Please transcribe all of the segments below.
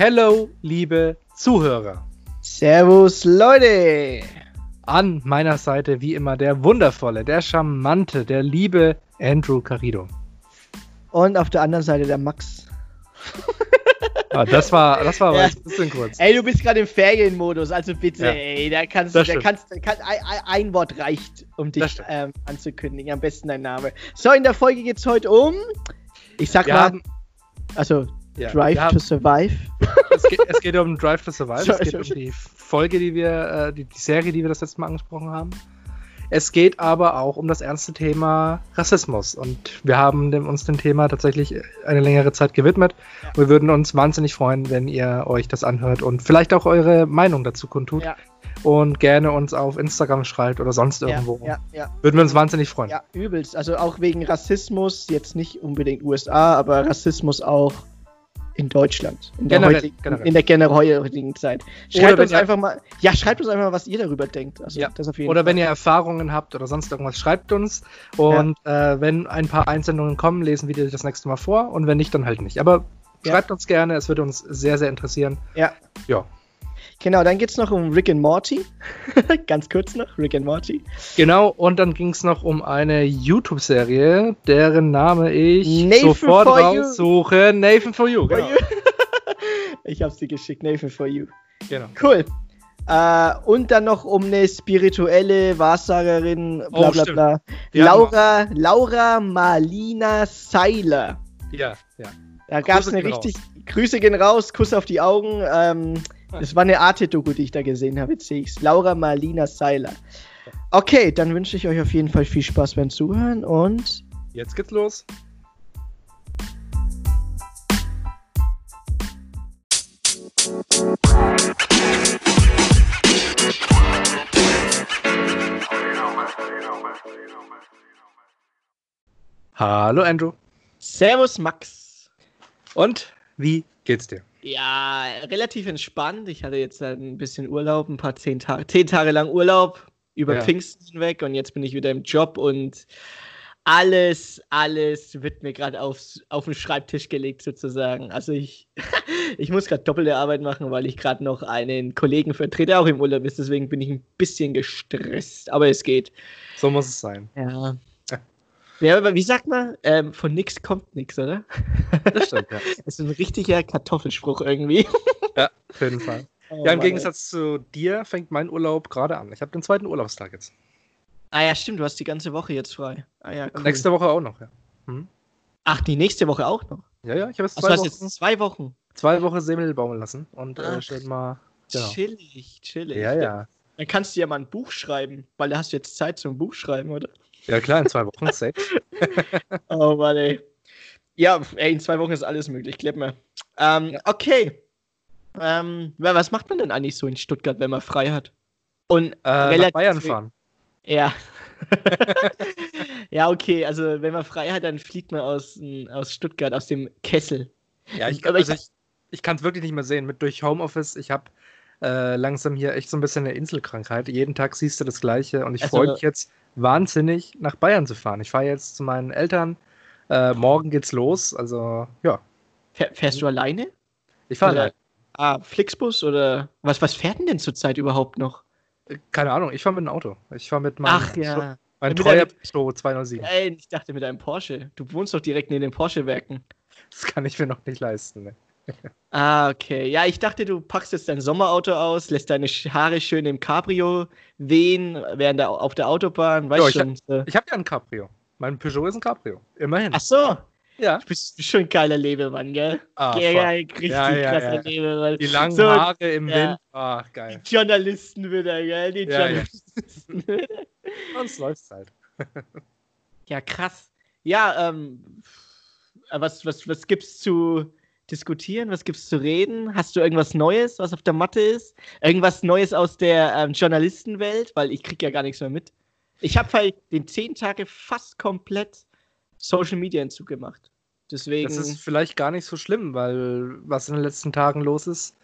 Hello, liebe Zuhörer. Servus, Leute. An meiner Seite wie immer der wundervolle, der charmante, der liebe Andrew Carido. Und auf der anderen Seite der Max. Ah, das war, das war Ja. ein bisschen kurz. Ey, du bist gerade im Ferienmodus, also bitte, Ja. ey, da kannst du, da stimmt. kannst, da kann, ein, ein- Wort reicht, um dich ähm, anzukündigen. Am besten dein Name. So, in der Folge geht's heute um, ich sag Wir mal, also ja, Drive haben, to Survive. es, geht, es geht um Drive to Survive. Es geht um die Folge, die wir, äh, die, die Serie, die wir das letzte Mal angesprochen haben. Es geht aber auch um das ernste Thema Rassismus. Und wir haben dem, uns dem Thema tatsächlich eine längere Zeit gewidmet. Ja. Wir würden uns wahnsinnig freuen, wenn ihr euch das anhört und vielleicht auch eure Meinung dazu kundtut. Ja. Und gerne uns auf Instagram schreibt oder sonst irgendwo. Würden wir uns wahnsinnig freuen. ja, übelst. Also auch wegen Rassismus, jetzt nicht unbedingt USA, aber Rassismus auch in Deutschland. In der, Generell, heutigen, generell. In der generell heutigen Zeit. Schreibt uns ihr- einfach mal, ja, schreibt uns einfach mal, was ihr darüber denkt. Also Ja. das auf jeden Oder Fall. wenn ihr Erfahrungen habt oder sonst irgendwas, schreibt uns. Und äh, wenn ein paar Einsendungen kommen, lesen wir die das nächste Mal vor. Und wenn nicht, dann halt nicht. Aber Ja. schreibt uns gerne, es würde uns sehr, sehr interessieren. Ja. Ja. Genau, dann geht's noch um Rick and Morty. Ganz kurz noch, Rick and Morty. Genau, und dann ging es noch um eine YouTube-Serie, deren Name ich Nathan sofort for You. raussuche. Nathan for You. Genau. ich hab's dir geschickt, Nathan for You. genau. Cool. Äh, und dann noch um eine spirituelle Wahrsagerin, bla Oh, bla bla. Laura, Laura Marlina Seiler. Ja, ja. Da gab's Grüße eine richtig. Grüße gehen raus, Kuss auf die Augen. Ähm, das war eine Arte-Doku, die ich da gesehen habe. Jetzt sehe ich's. Laura Marlina Seiler. Okay, dann wünsche ich euch auf jeden Fall viel Spaß beim Zuhören und Jetzt geht's los. Hallo Andrew. Servus Max. Und wie geht's dir? Ja, relativ entspannt. Ich hatte jetzt ein bisschen Urlaub, ein paar zehn Tage, zehn Tage lang Urlaub über Ja. Pfingsten hinweg und jetzt bin ich wieder im Job und alles, alles wird mir gerade aufs, auf den Schreibtisch gelegt sozusagen. Also ich, ich muss gerade doppelte Arbeit machen, weil ich gerade noch einen Kollegen vertrete, der auch im Urlaub ist. Deswegen bin ich ein bisschen gestresst, aber es geht. So muss es sein. Ja. Ja. Aber wie sagt man? Ähm, von nix kommt nix, oder? Das stimmt, ja. Das ist ein richtiger Kartoffelspruch irgendwie. ja, auf jeden Fall. Oh, Ja, im Mann, Gegensatz zu dir fängt mein Urlaub gerade an. Ich habe den zweiten Urlaubstag jetzt. Ah ja, stimmt, du hast die ganze Woche jetzt frei. Ah ja, cool. Nächste Woche auch noch, ja. Ach, die nächste Woche auch noch. Ja, ja, ich habe jetzt Also zwei, du hast Wochen, jetzt zwei Wochen. zwei Wochen Semmel baumeln lassen und äh, Ach, schön mal. Genau. Chillig, chillig. Ja, ja. Dann kannst du ja mal ein Buch schreiben, weil da hast du jetzt Zeit zum Buch schreiben, oder? Ja, klar, in zwei Wochen, safe. Oh Mann, ey. Ja, ey, in zwei Wochen ist alles möglich, glaub mir. Ähm, okay. Ähm, wa- was macht man denn eigentlich so in Stuttgart, wenn man frei hat? Und Äh, nach relativ- Bayern fahren. Ja. ja, okay, also wenn man frei hat, dann fliegt man aus, m, aus Stuttgart, aus dem Kessel. Ja, ich- also ich, ich kann es wirklich nicht mehr sehen. Mit durch Homeoffice, ich habe äh, langsam hier echt so ein bisschen eine Inselkrankheit. Jeden Tag siehst du das Gleiche und ich Also- freue mich jetzt wahnsinnig, nach Bayern zu fahren. Ich fahre jetzt zu meinen Eltern. Äh, morgen geht's los. Also, ja, Fähr, fährst du alleine? ich fahre Oder- allein. Ah, Flixbus oder was, was fährt denn denn zurzeit überhaupt noch? Keine Ahnung, ich fahre mit dem Auto. Ich fahre mit meinem Ach ja. mein Mit treuer einem- Peugeot 207. Ey, ich dachte mit einem Porsche. Du wohnst doch direkt neben den Porsche-Werken. Das kann ich mir noch nicht leisten. Ne? Ah, okay. Ja, ich dachte, du packst jetzt dein Sommerauto aus, lässt deine Haare schön im Cabrio wehen, während der, auf der Autobahn, weißt ich schon. so. Ich habe ja ein Cabrio. Mein Peugeot ist ein Cabrio. Immerhin. Ach so, ja. du bist schon ein geiler Lebemann, gell? Ah, ja, voll. ja, richtig Ja, ja, krasser ja. Lebemann. Die langen So, Haare im. Wind. Ah, geil. Die Journalisten wieder, gell? Die. Journalisten. Sonst läuft's halt. Ja, krass. Ja, ähm, äh, was, was, was gibt's zu diskutieren? Was gibt's zu reden? Hast du irgendwas Neues, was auf der Matte ist? Irgendwas Neues aus der ähm, Journalistenwelt? Weil ich krieg ja gar nichts mehr mit. Ich habe halt den zehn Tage fast komplett Social Media Entzug gemacht. Deswegen. Das ist vielleicht gar nicht so schlimm, weil was in den letzten Tagen los ist,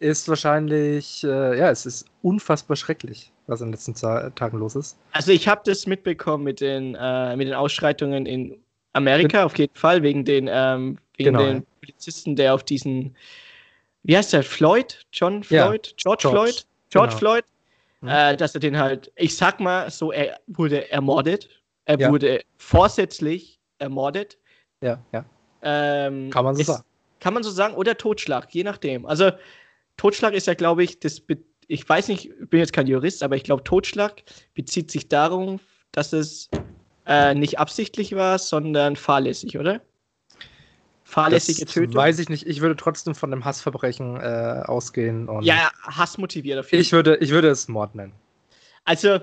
ist wahrscheinlich, äh, ja, es ist unfassbar schrecklich, was in den letzten Ta Tagen los ist. Also ich habe das mitbekommen mit den, äh, mit den Ausschreitungen in Amerika auf jeden Fall, wegen den, ähm, wegen Genau, den ja. Polizisten, der auf diesen, wie heißt der? Floyd? John Ja, Floyd? George, George, Floyd? George genau. Floyd? Mhm. Äh, dass er den halt, ich sag mal so, er wurde ermordet. Er Ja. wurde vorsätzlich ermordet. Ja, ja. Ähm, Kann man so ist- sagen. Kann man so sagen. Oder Totschlag, je nachdem. Also, Totschlag ist ja, glaube ich, das, ich weiß nicht, ich bin jetzt kein Jurist, aber ich glaube, Totschlag bezieht sich darauf, dass es äh, nicht absichtlich war, sondern fahrlässig, oder? Fahrlässige Das Tötung. weiß ich nicht. Ich würde trotzdem von einem Hassverbrechen äh, ausgehen. Und ja, hassmotiviert auf jeden ich würde, ich würde es Mord nennen. Also,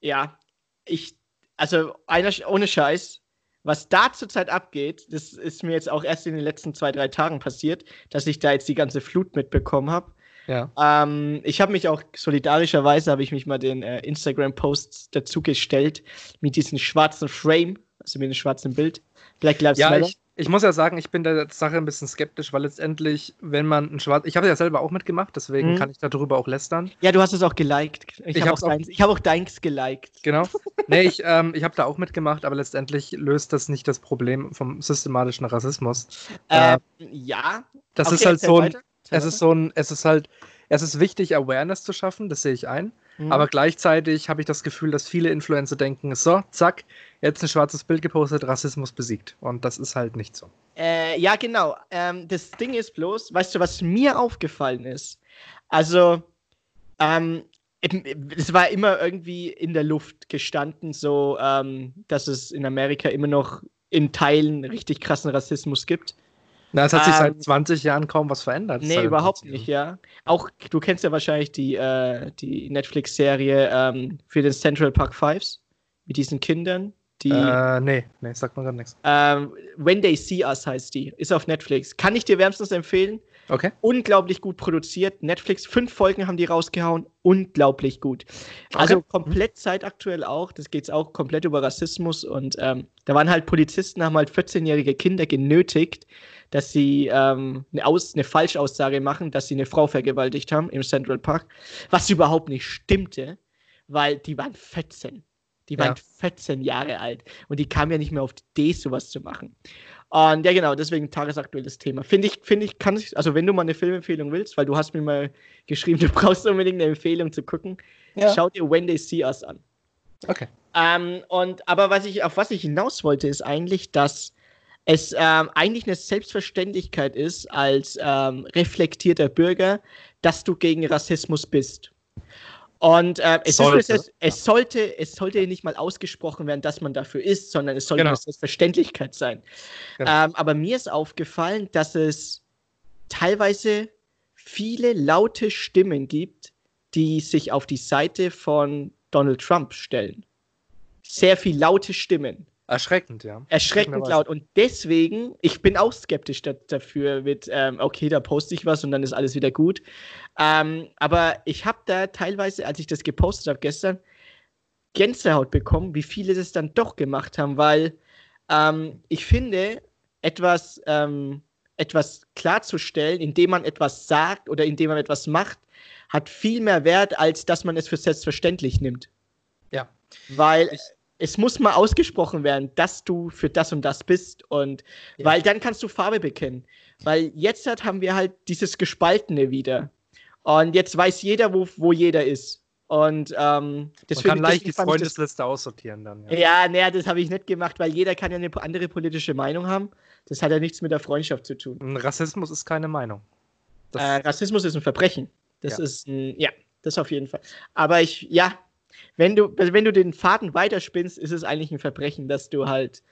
ja, ich, also einer, ohne Scheiß, was da zurzeit abgeht, das ist mir jetzt auch erst in den letzten zwei, drei Tagen passiert, dass ich da jetzt die ganze Flut mitbekommen habe. Ja. Ähm, ich habe mich auch solidarischerweise, habe ich mich mal den äh, Instagram-Posts dazu gestellt, mit diesem schwarzen Frame, also mit dem schwarzen Bild. Black Lives Ja, Matter. ich, ich muss ja sagen, ich bin der Sache ein bisschen skeptisch, weil letztendlich, wenn man ein schwarz. Ich habe ja selber auch mitgemacht, deswegen Mhm. kann ich darüber auch lästern. ja, du hast es auch geliked. Ich, Ich habe auch, deins, ich hab auch deins geliked. Genau. nee, ich, ähm, ich habe da auch mitgemacht, aber letztendlich löst das nicht das Problem vom systematischen Rassismus. Äh, Äh, ja. Das Okay, ist halt so ein. weiter. Es ist so ein, es ist halt, es ist wichtig, Awareness zu schaffen, das sehe ich ein. Mhm. Aber gleichzeitig habe ich das Gefühl, dass viele Influencer denken, so, zack, jetzt ein schwarzes Bild gepostet, Rassismus besiegt. Und das ist halt nicht so. Äh, ja, genau. Ähm, das Ding ist bloß, weißt du, was mir aufgefallen ist? Also, ähm, es war immer irgendwie in der Luft gestanden, so, ähm, dass es in Amerika immer noch in Teilen richtig krassen Rassismus gibt. Na, es hat sich Ähm, seit 20 Jahren kaum was verändert. Nee, überhaupt 20 nicht, ja. Auch, du kennst ja wahrscheinlich die, äh, die Netflix-Serie ähm, für den Central Park Fives mit diesen Kindern, die. Äh, nee, nee, sagt man gerade nichts. Ähm, When They See Us heißt die. Ist auf Netflix. Kann ich dir wärmstens empfehlen. Okay. Unglaublich gut produziert. Netflix, fünf Folgen haben die rausgehauen. Unglaublich gut. Also Okay. komplett zeitaktuell auch. Das geht auch komplett über Rassismus. Und ähm, da waren halt Polizisten, haben halt 14-jährige Kinder genötigt, dass sie ähm, eine, Aus eine Falschaussage machen, dass sie eine Frau vergewaltigt haben im Central Park. Was überhaupt nicht stimmte, weil die waren 14. Die waren Ja. 14 Jahre alt. Und die kamen ja nicht mehr auf die Idee, sowas zu machen. Und ja, genau, deswegen tagesaktuelles Thema. Finde ich, finde ich, kann ich, also wenn du mal eine Filmempfehlung willst, weil du hast mir mal geschrieben, du brauchst unbedingt eine Empfehlung zu gucken, schau dir When They See Us an. Okay. Ähm, und aber was ich, auf was ich hinaus wollte, ist eigentlich, dass es ähm, eigentlich eine Selbstverständlichkeit ist, als ähm, reflektierter Bürger, dass du gegen Rassismus bist. Und äh, es, Sollte, ist, es, es, sollte, es sollte nicht mal ausgesprochen werden, dass man dafür ist, sondern es sollte Genau. eine Selbstverständlichkeit sein. Genau. Ähm, aber mir ist aufgefallen, dass es teilweise viele laute Stimmen gibt, die sich auf die Seite von Donald Trump stellen. Sehr viel laute Stimmen. Erschreckend, ja. Erschreckend laut. Und deswegen, ich bin auch skeptisch da, dafür mit, ähm, okay, da poste ich was und dann ist alles wieder gut. Ähm, aber ich habe da teilweise, als ich das gepostet habe gestern, Gänsehaut bekommen, wie viele das dann doch gemacht haben, weil ähm, ich finde, etwas, ähm, etwas klarzustellen, indem man etwas sagt oder indem man etwas macht, hat viel mehr Wert, als dass man es für selbstverständlich nimmt. Ja. Weil Ich- es muss mal ausgesprochen werden, dass du für das und das bist und Ja. weil dann kannst du Farbe bekennen. Weil jetzt halt haben wir halt dieses Gespaltene wieder. Und jetzt weiß jeder, wo, wo jeder ist. Und ähm, Man deswegen, kann leicht die das Freundesliste aussortieren dann. Ja. ja, naja, das habe ich nicht gemacht, weil jeder kann ja eine andere politische Meinung haben. Das hat ja nichts mit der Freundschaft zu tun. Rassismus ist keine Meinung. Das, Äh, Rassismus ist ein Verbrechen. Das Ja. ist ein, ja, das auf jeden Fall. Aber ich, ja, wenn du, also wenn du den Faden weiterspinnst, ist es eigentlich ein Verbrechen, dass du halt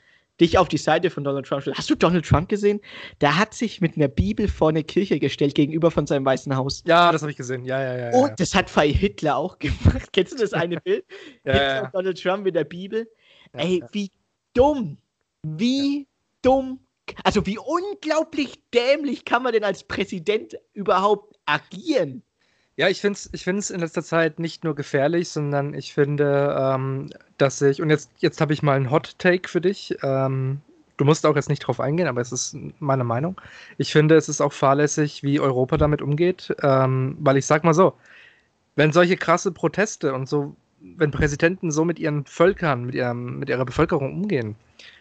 dich auf die Seite von Donald Trump stellst. Hast du Donald Trump gesehen? Der hat sich mit einer Bibel vor eine Kirche gestellt gegenüber von seinem Weißen Haus. ja, das habe ich gesehen. Ja, ja, ja. Und ja. das hat Fei Hitler auch gemacht. Kennst du das eine Bild? Ja, Hitler ja, und Donald Trump mit der Bibel. ja, Ey, wie dumm. Wie dumm. Also wie unglaublich dämlich kann man denn als Präsident überhaupt agieren? Ja, ich finde es ich find's in letzter Zeit nicht nur gefährlich, sondern ich finde, ähm, dass ich, und jetzt, jetzt habe ich mal einen Hot Take für dich. Ähm, du musst auch jetzt nicht drauf eingehen, aber es ist meine Meinung. Ich finde, es ist auch fahrlässig, wie Europa damit umgeht, ähm, weil ich sag mal so, wenn solche krasse Proteste und so, wenn Präsidenten so mit ihren Völkern, mit, ihrem, mit ihrer Bevölkerung umgehen,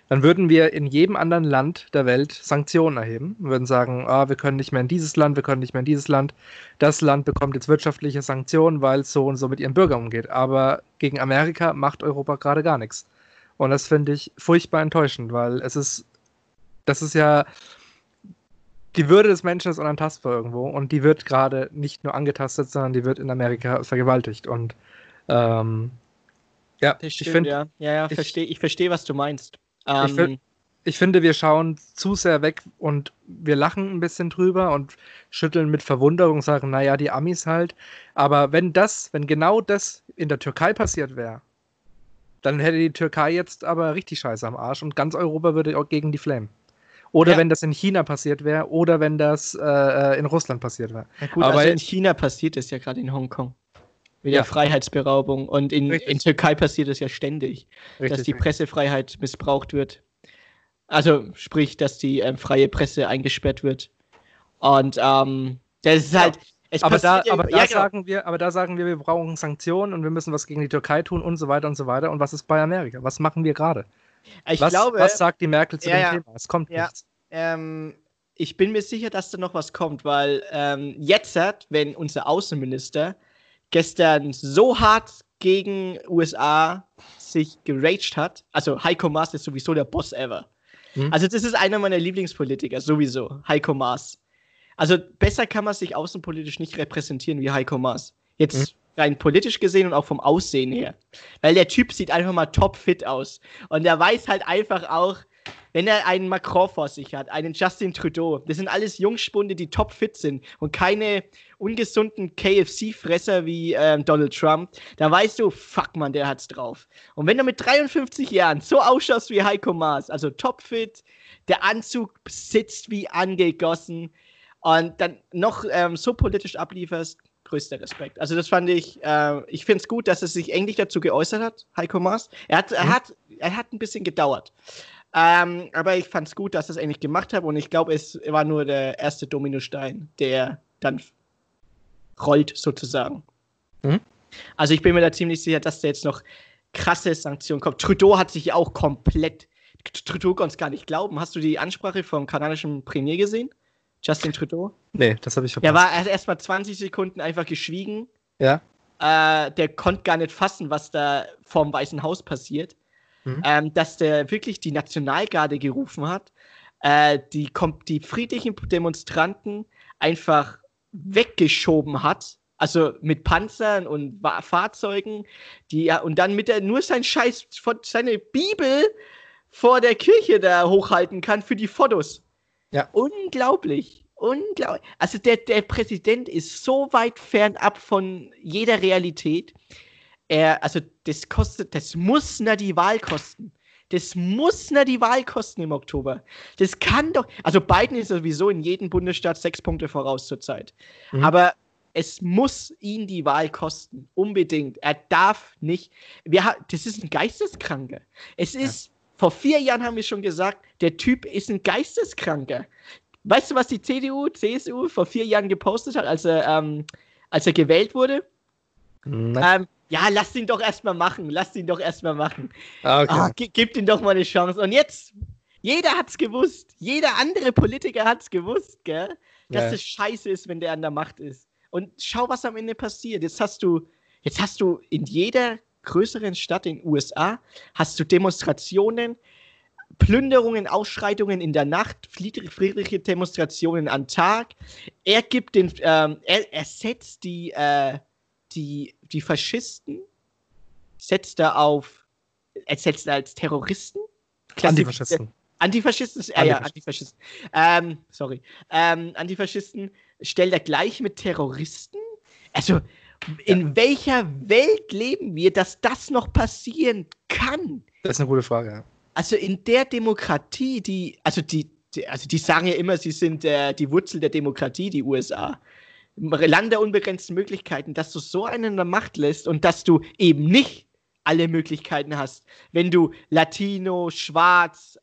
dann würden wir in jedem anderen Land der Welt Sanktionen erheben. Wir würden sagen, ah, wir können nicht mehr in dieses Land, wir können nicht mehr in dieses Land. Das Land bekommt jetzt wirtschaftliche Sanktionen, weil es so und so mit ihren Bürgern umgeht. Aber gegen Amerika macht Europa gerade gar nichts. Und das finde ich furchtbar enttäuschend, weil es ist, das ist ja, die Würde des Menschen ist unantastbar irgendwo und die wird gerade nicht nur angetastet, sondern die wird in Amerika vergewaltigt. Und ähm, ja, stimmt, ich finde, ja, ja, ja, ich verstehe, ich verstehe, was du meinst. Ähm, ich, ich, finde, wir schauen zu sehr weg und wir lachen ein bisschen drüber und schütteln mit Verwunderung, sagen, naja, die Amis halt. Aber wenn das, wenn genau das in der Türkei passiert wäre, dann hätte die Türkei jetzt aber richtig Scheiße am Arsch und ganz Europa würde auch gegen die Flamen. Oder ja. wenn das in China passiert wäre, oder wenn das äh, äh in Russland passiert wäre. Ja, gut, aber also in China passiert es ja gerade in Hongkong. Mit ja. der Freiheitsberaubung. Und in, in Türkei passiert es ja ständig, richtig, dass die. Pressefreiheit missbraucht wird. Also sprich, dass die ähm, freie Presse eingesperrt wird. Und ähm, das ist halt. aber da, aber da genau. sagen wir, aber da sagen wir, wir brauchen Sanktionen und wir müssen was gegen die Türkei tun und so weiter und so weiter. Und was ist bei Amerika? Was machen wir gerade? Ich was, glaube, was sagt die Merkel zu ja, dem Thema? Es kommt ja, nichts. Ähm, ich bin mir sicher, dass da noch was kommt, weil ähm, jetzt, wenn unser Außenminister gestern so hart gegen USA sich geraged hat, also Heiko Maas ist sowieso der Boss ever. Mhm. Also das ist einer meiner Lieblingspolitiker, sowieso, Heiko Maas. Also besser kann man sich außenpolitisch nicht repräsentieren wie Heiko Maas. Jetzt mhm rein politisch gesehen und auch vom Aussehen her. Weil der Typ sieht einfach mal topfit aus. Und er weiß halt einfach auch, wenn er einen Macron vor sich hat, einen Justin Trudeau, das sind alles Jungspunde, die topfit sind und keine ungesunden KFC-Fresser wie ähm, Donald Trump, da weißt du, fuck man, der hat's drauf. Und wenn du mit 53 Jahren so ausschaust wie Heiko Maas, also topfit, der Anzug sitzt wie angegossen und dann noch ähm, so politisch ablieferst, größter Respekt. Also das fand ich, äh, ich finde es gut, dass er sich endlich dazu geäußert hat, Heiko Maas. Er hat, mhm. er hat, er hat ein bisschen gedauert. Ähm, aber ich fand es gut, dass es endlich gemacht hat und ich glaube, es war nur der erste Dominostein, der dann rollt sozusagen. Mhm. Also ich bin mir da ziemlich sicher, dass da jetzt noch krasse Sanktionen kommen. Trudeau hat sich ja auch komplett, Trudeau konnte es gar nicht glauben. Hast du die Ansprache vom kanadischen Premier gesehen? Justin Trudeau? Nee, das habe ich verpasst. Er war erst mal 20 Sekunden einfach geschwiegen. Ja. Äh, der konnte gar nicht fassen, was da vorm Weißen Haus passiert. Mhm. Ähm, dass der wirklich die Nationalgarde gerufen hat, äh, die, die friedlichen Demonstranten einfach weggeschoben hat, also mit Panzern und Fahrzeugen, die ja, und dann mit der nur sein Scheiß, seine Bibel vor der Kirche da hochhalten kann für die Fotos. Ja. Unglaublich. Unglaublich. Also der, der Präsident ist so weit fernab von jeder Realität. Er, also das kostet, das muss na die Wahl kosten. Das muss na die Wahl kosten im Oktober. Das kann doch. Also Biden ist sowieso in jedem Bundesstaat sechs Punkte voraus zurzeit. Mhm. Aber es muss ihn die Wahl kosten. Unbedingt. Er darf nicht. Wir, das ist ein Geisteskranker. Es ist vor vier Jahren haben wir schon gesagt, der Typ ist ein Geisteskranker. Weißt du, was die CDU, CSU vor vier Jahren gepostet hat, als er, ähm, als er gewählt wurde? Ähm, ja, lass ihn doch erstmal machen, lass ihn doch erstmal machen. Ah, okay. oh, gib ihm doch mal eine Chance. Und jetzt, jeder hat's gewusst, jeder andere Politiker hat's gewusst, gell? dass ja. das scheiße ist, wenn der an der Macht ist. Und schau, was am Ende passiert. Jetzt hast du, jetzt hast du in jeder größeren Stadt in den USA hast du Demonstrationen, Plünderungen, Ausschreitungen in der Nacht, friedliche Demonstrationen am Tag. Er gibt den, ähm, er, er setzt die, äh, die, die Faschisten, setzt er auf, er setzt er als Terroristen. Antifaschisten. Antifaschisten, äh, ja, Antifaschisten. Ähm, sorry. Ähm, Antifaschisten stellt er gleich mit Terroristen. Also, in ja. welcher Welt leben wir, dass das noch passieren kann? Das ist eine gute Frage. Ja. Also in der Demokratie, die, also die, die also die sagen ja immer, sie sind äh, die Wurzel der Demokratie, die USA. Land der unbegrenzten Möglichkeiten, dass du so einen in der Macht lässt und dass du eben nicht alle Möglichkeiten hast. Wenn du Latino, Schwarz,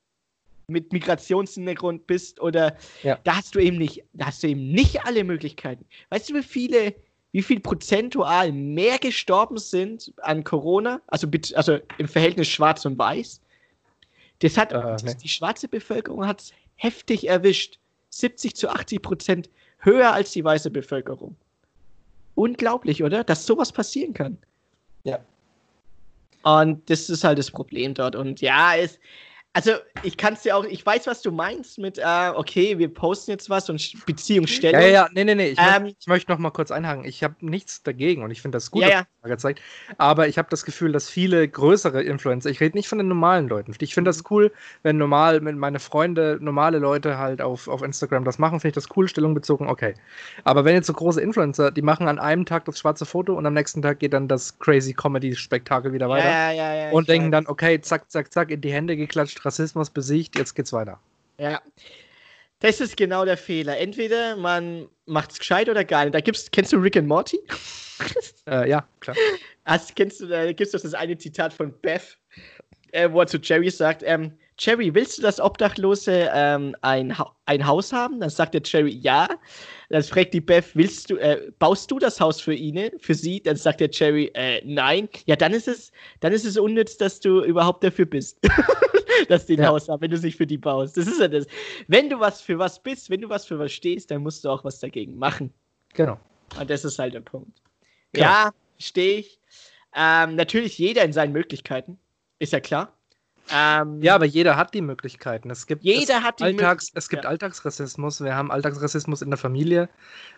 mit Migrationshintergrund bist oder ja. da hast du eben nicht, da hast du eben nicht alle Möglichkeiten. Weißt du, wie viele wie viel prozentual mehr gestorben sind an Corona, also, also im Verhältnis schwarz und weiß, Das hat Äh, nee. die schwarze Bevölkerung hat es heftig erwischt. 70 zu 80 Prozent höher als die weiße Bevölkerung. Unglaublich, oder? Dass sowas passieren kann. Ja. Und das ist halt das Problem dort. Und ja, es, also ich kann es dir auch, ich weiß, was du meinst mit, äh, okay, wir posten jetzt was und Beziehungsstellung. Ja, ja, ja, nee, nee, nee. Ich, Ähm, möchte, ich möchte noch mal kurz einhaken. Ich habe nichts dagegen und ich finde das gut, Ja, ja. das Frage zeigt. Aber ich habe das Gefühl, dass viele größere Influencer, ich rede nicht von den normalen Leuten. Ich finde Mhm. das cool, wenn normal, wenn meine Freunde, normale Leute halt auf, auf Instagram das machen, finde ich das cool, Stellung bezogen, okay. Aber wenn jetzt so große Influencer, die machen an einem Tag das schwarze Foto und am nächsten Tag geht dann das crazy Comedy-Spektakel wieder weiter. Ja, ja, ja, und ich denken weiß. dann, okay, zack, zack, zack, in die Hände geklatscht, Rassismus besiegt, jetzt geht's weiter. Ja. Das ist genau der Fehler. Entweder man macht's gescheit oder gar nicht. Da gibt's, kennst du Rick and Morty? Äh, ja, klar. Hast, kennst du, da gibt's doch das eine Zitat von Beth, äh, wo er zu Jerry sagt, ähm, Jerry, willst du, dass Obdachlose ähm, ein, ha ein Haus haben? Dann sagt der Jerry, ja. Dann fragt die Beth, willst du, äh, baust du das Haus für ihn, für sie? Dann sagt der Jerry, äh, nein. Ja, dann ist es, dann ist es unnütz, dass du überhaupt dafür bist. dass die ein Ja. Haus haben, wenn du es nicht für die baust. Das ist ja das. Wenn du was für was bist, wenn du was für was stehst, dann musst du auch was dagegen machen. Genau. Und das ist halt der Punkt. Genau. Ja, stehe ich. Ähm, natürlich jeder in seinen Möglichkeiten. Ist ja klar. Ähm, Ja, aber jeder hat die Möglichkeiten. Es gibt Jeder es hat die Alltags, Es gibt ja. Alltagsrassismus. Wir haben Alltagsrassismus in der Familie.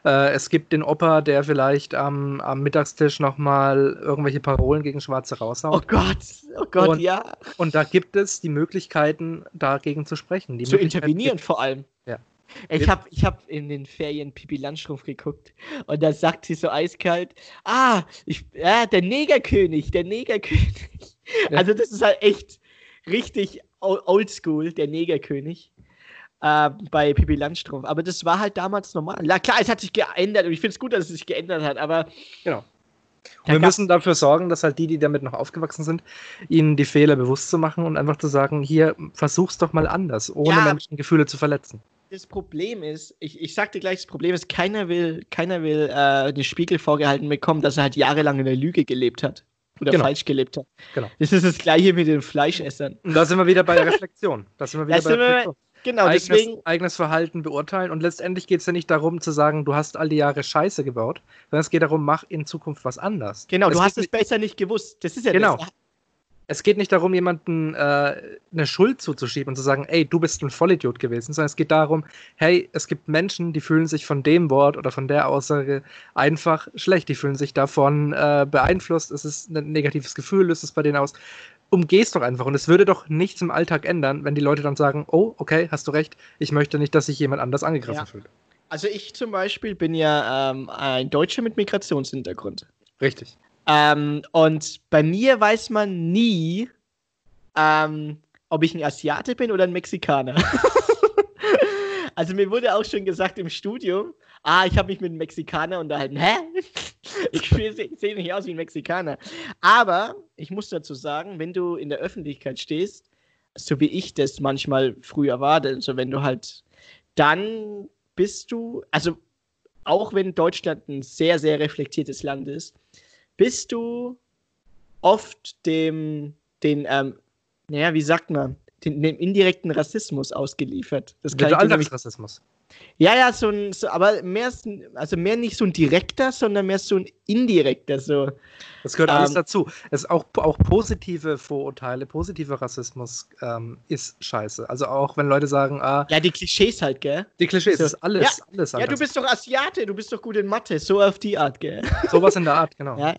Äh, es gibt den Opa, der vielleicht am, am Mittagstisch nochmal irgendwelche Parolen gegen Schwarze oh raushaut. Gott, oh Gott, Und ja. Und da gibt es die Möglichkeiten, dagegen zu sprechen. Zu intervenieren vor allem. Ja. Ich habe ich hab in den Ferien Pipi Landstrumpf geguckt und da sagt sie so eiskalt, ah, ich, ja, der Negerkönig, der Negerkönig. Ja. Also das ist halt echt richtig oldschool, der Negerkönig. Äh, bei Pipi Landstrumpf. Aber das war halt damals normal. Na klar, es hat sich geändert und ich finde es gut, dass es sich geändert hat, aber Genau. Da wir müssen dafür sorgen, dass halt die, die damit noch aufgewachsen sind, ihnen die Fehler bewusst zu machen und einfach zu sagen, hier, versuch's doch mal anders, ohne Ja. Menschengefühle zu verletzen. das Problem ist, ich, ich sagte gleich, das Problem ist, keiner will, keiner will äh, den Spiegel vorgehalten bekommen, dass er halt jahrelang in der Lüge gelebt hat. Oder Genau. falsch gelebt hat. Genau. Das ist das gleiche mit den Fleischessern. Und da sind wir wieder bei der Reflexion. Da sind wir wieder Da bei der Reflexion. Genau, eigenes, deswegen. eigenes Verhalten beurteilen. Und letztendlich geht es ja nicht darum zu sagen, du hast all die Jahre Scheiße gebaut, sondern es geht darum, mach in Zukunft was anders. Genau, es du hast es nicht, besser nicht gewusst. Das ist ja Genau. das. Es geht nicht darum, jemanden äh, eine Schuld zuzuschieben und zu sagen, ey, du bist ein Vollidiot gewesen, sondern es geht darum, hey, es gibt Menschen, die fühlen sich von dem Wort oder von der Aussage einfach schlecht. Die fühlen sich davon äh, beeinflusst. Es ist ein negatives Gefühl, löst es bei denen aus. Umgeh's doch einfach. Und es würde doch nichts im Alltag ändern, wenn die Leute dann sagen, oh, okay, hast du recht, ich möchte nicht, dass sich jemand anders angegriffen Ja. fühlt. Also ich zum Beispiel bin ja ähm, ein Deutscher mit Migrationshintergrund. Richtig. Ähm, und bei mir weiß man nie, ähm, ob ich ein Asiate bin oder ein Mexikaner. also mir wurde auch schon gesagt im Studium, ah, ich habe mich mit einem Mexikaner unterhalten. Hä? Ich sehe seh nicht aus wie ein Mexikaner. Aber ich muss dazu sagen, wenn du in der Öffentlichkeit stehst, so wie ich das manchmal früher war, also wenn du halt, dann bist du, also auch wenn Deutschland ein sehr, sehr reflektiertes Land ist, bist du oft dem, den, ähm, naja, wie sagt man, den, dem indirekten Rassismus ausgeliefert. Das kann nämlich, Alltagsrassismus. Ja, ja, so ein, so, aber mehr, also mehr nicht so ein direkter, sondern mehr so ein indirekter, so. Das gehört alles Ähm, dazu. Es auch, auch positive Vorurteile, positiver Rassismus ähm, ist scheiße. Also auch wenn Leute sagen, ah, Ja, die Klischees halt, gell? die Klischees So. ist alles, alles Ja, du bist doch Asiate, du bist doch gut in Mathe, so auf die Art, gell? Sowas in der Art, genau. Ja.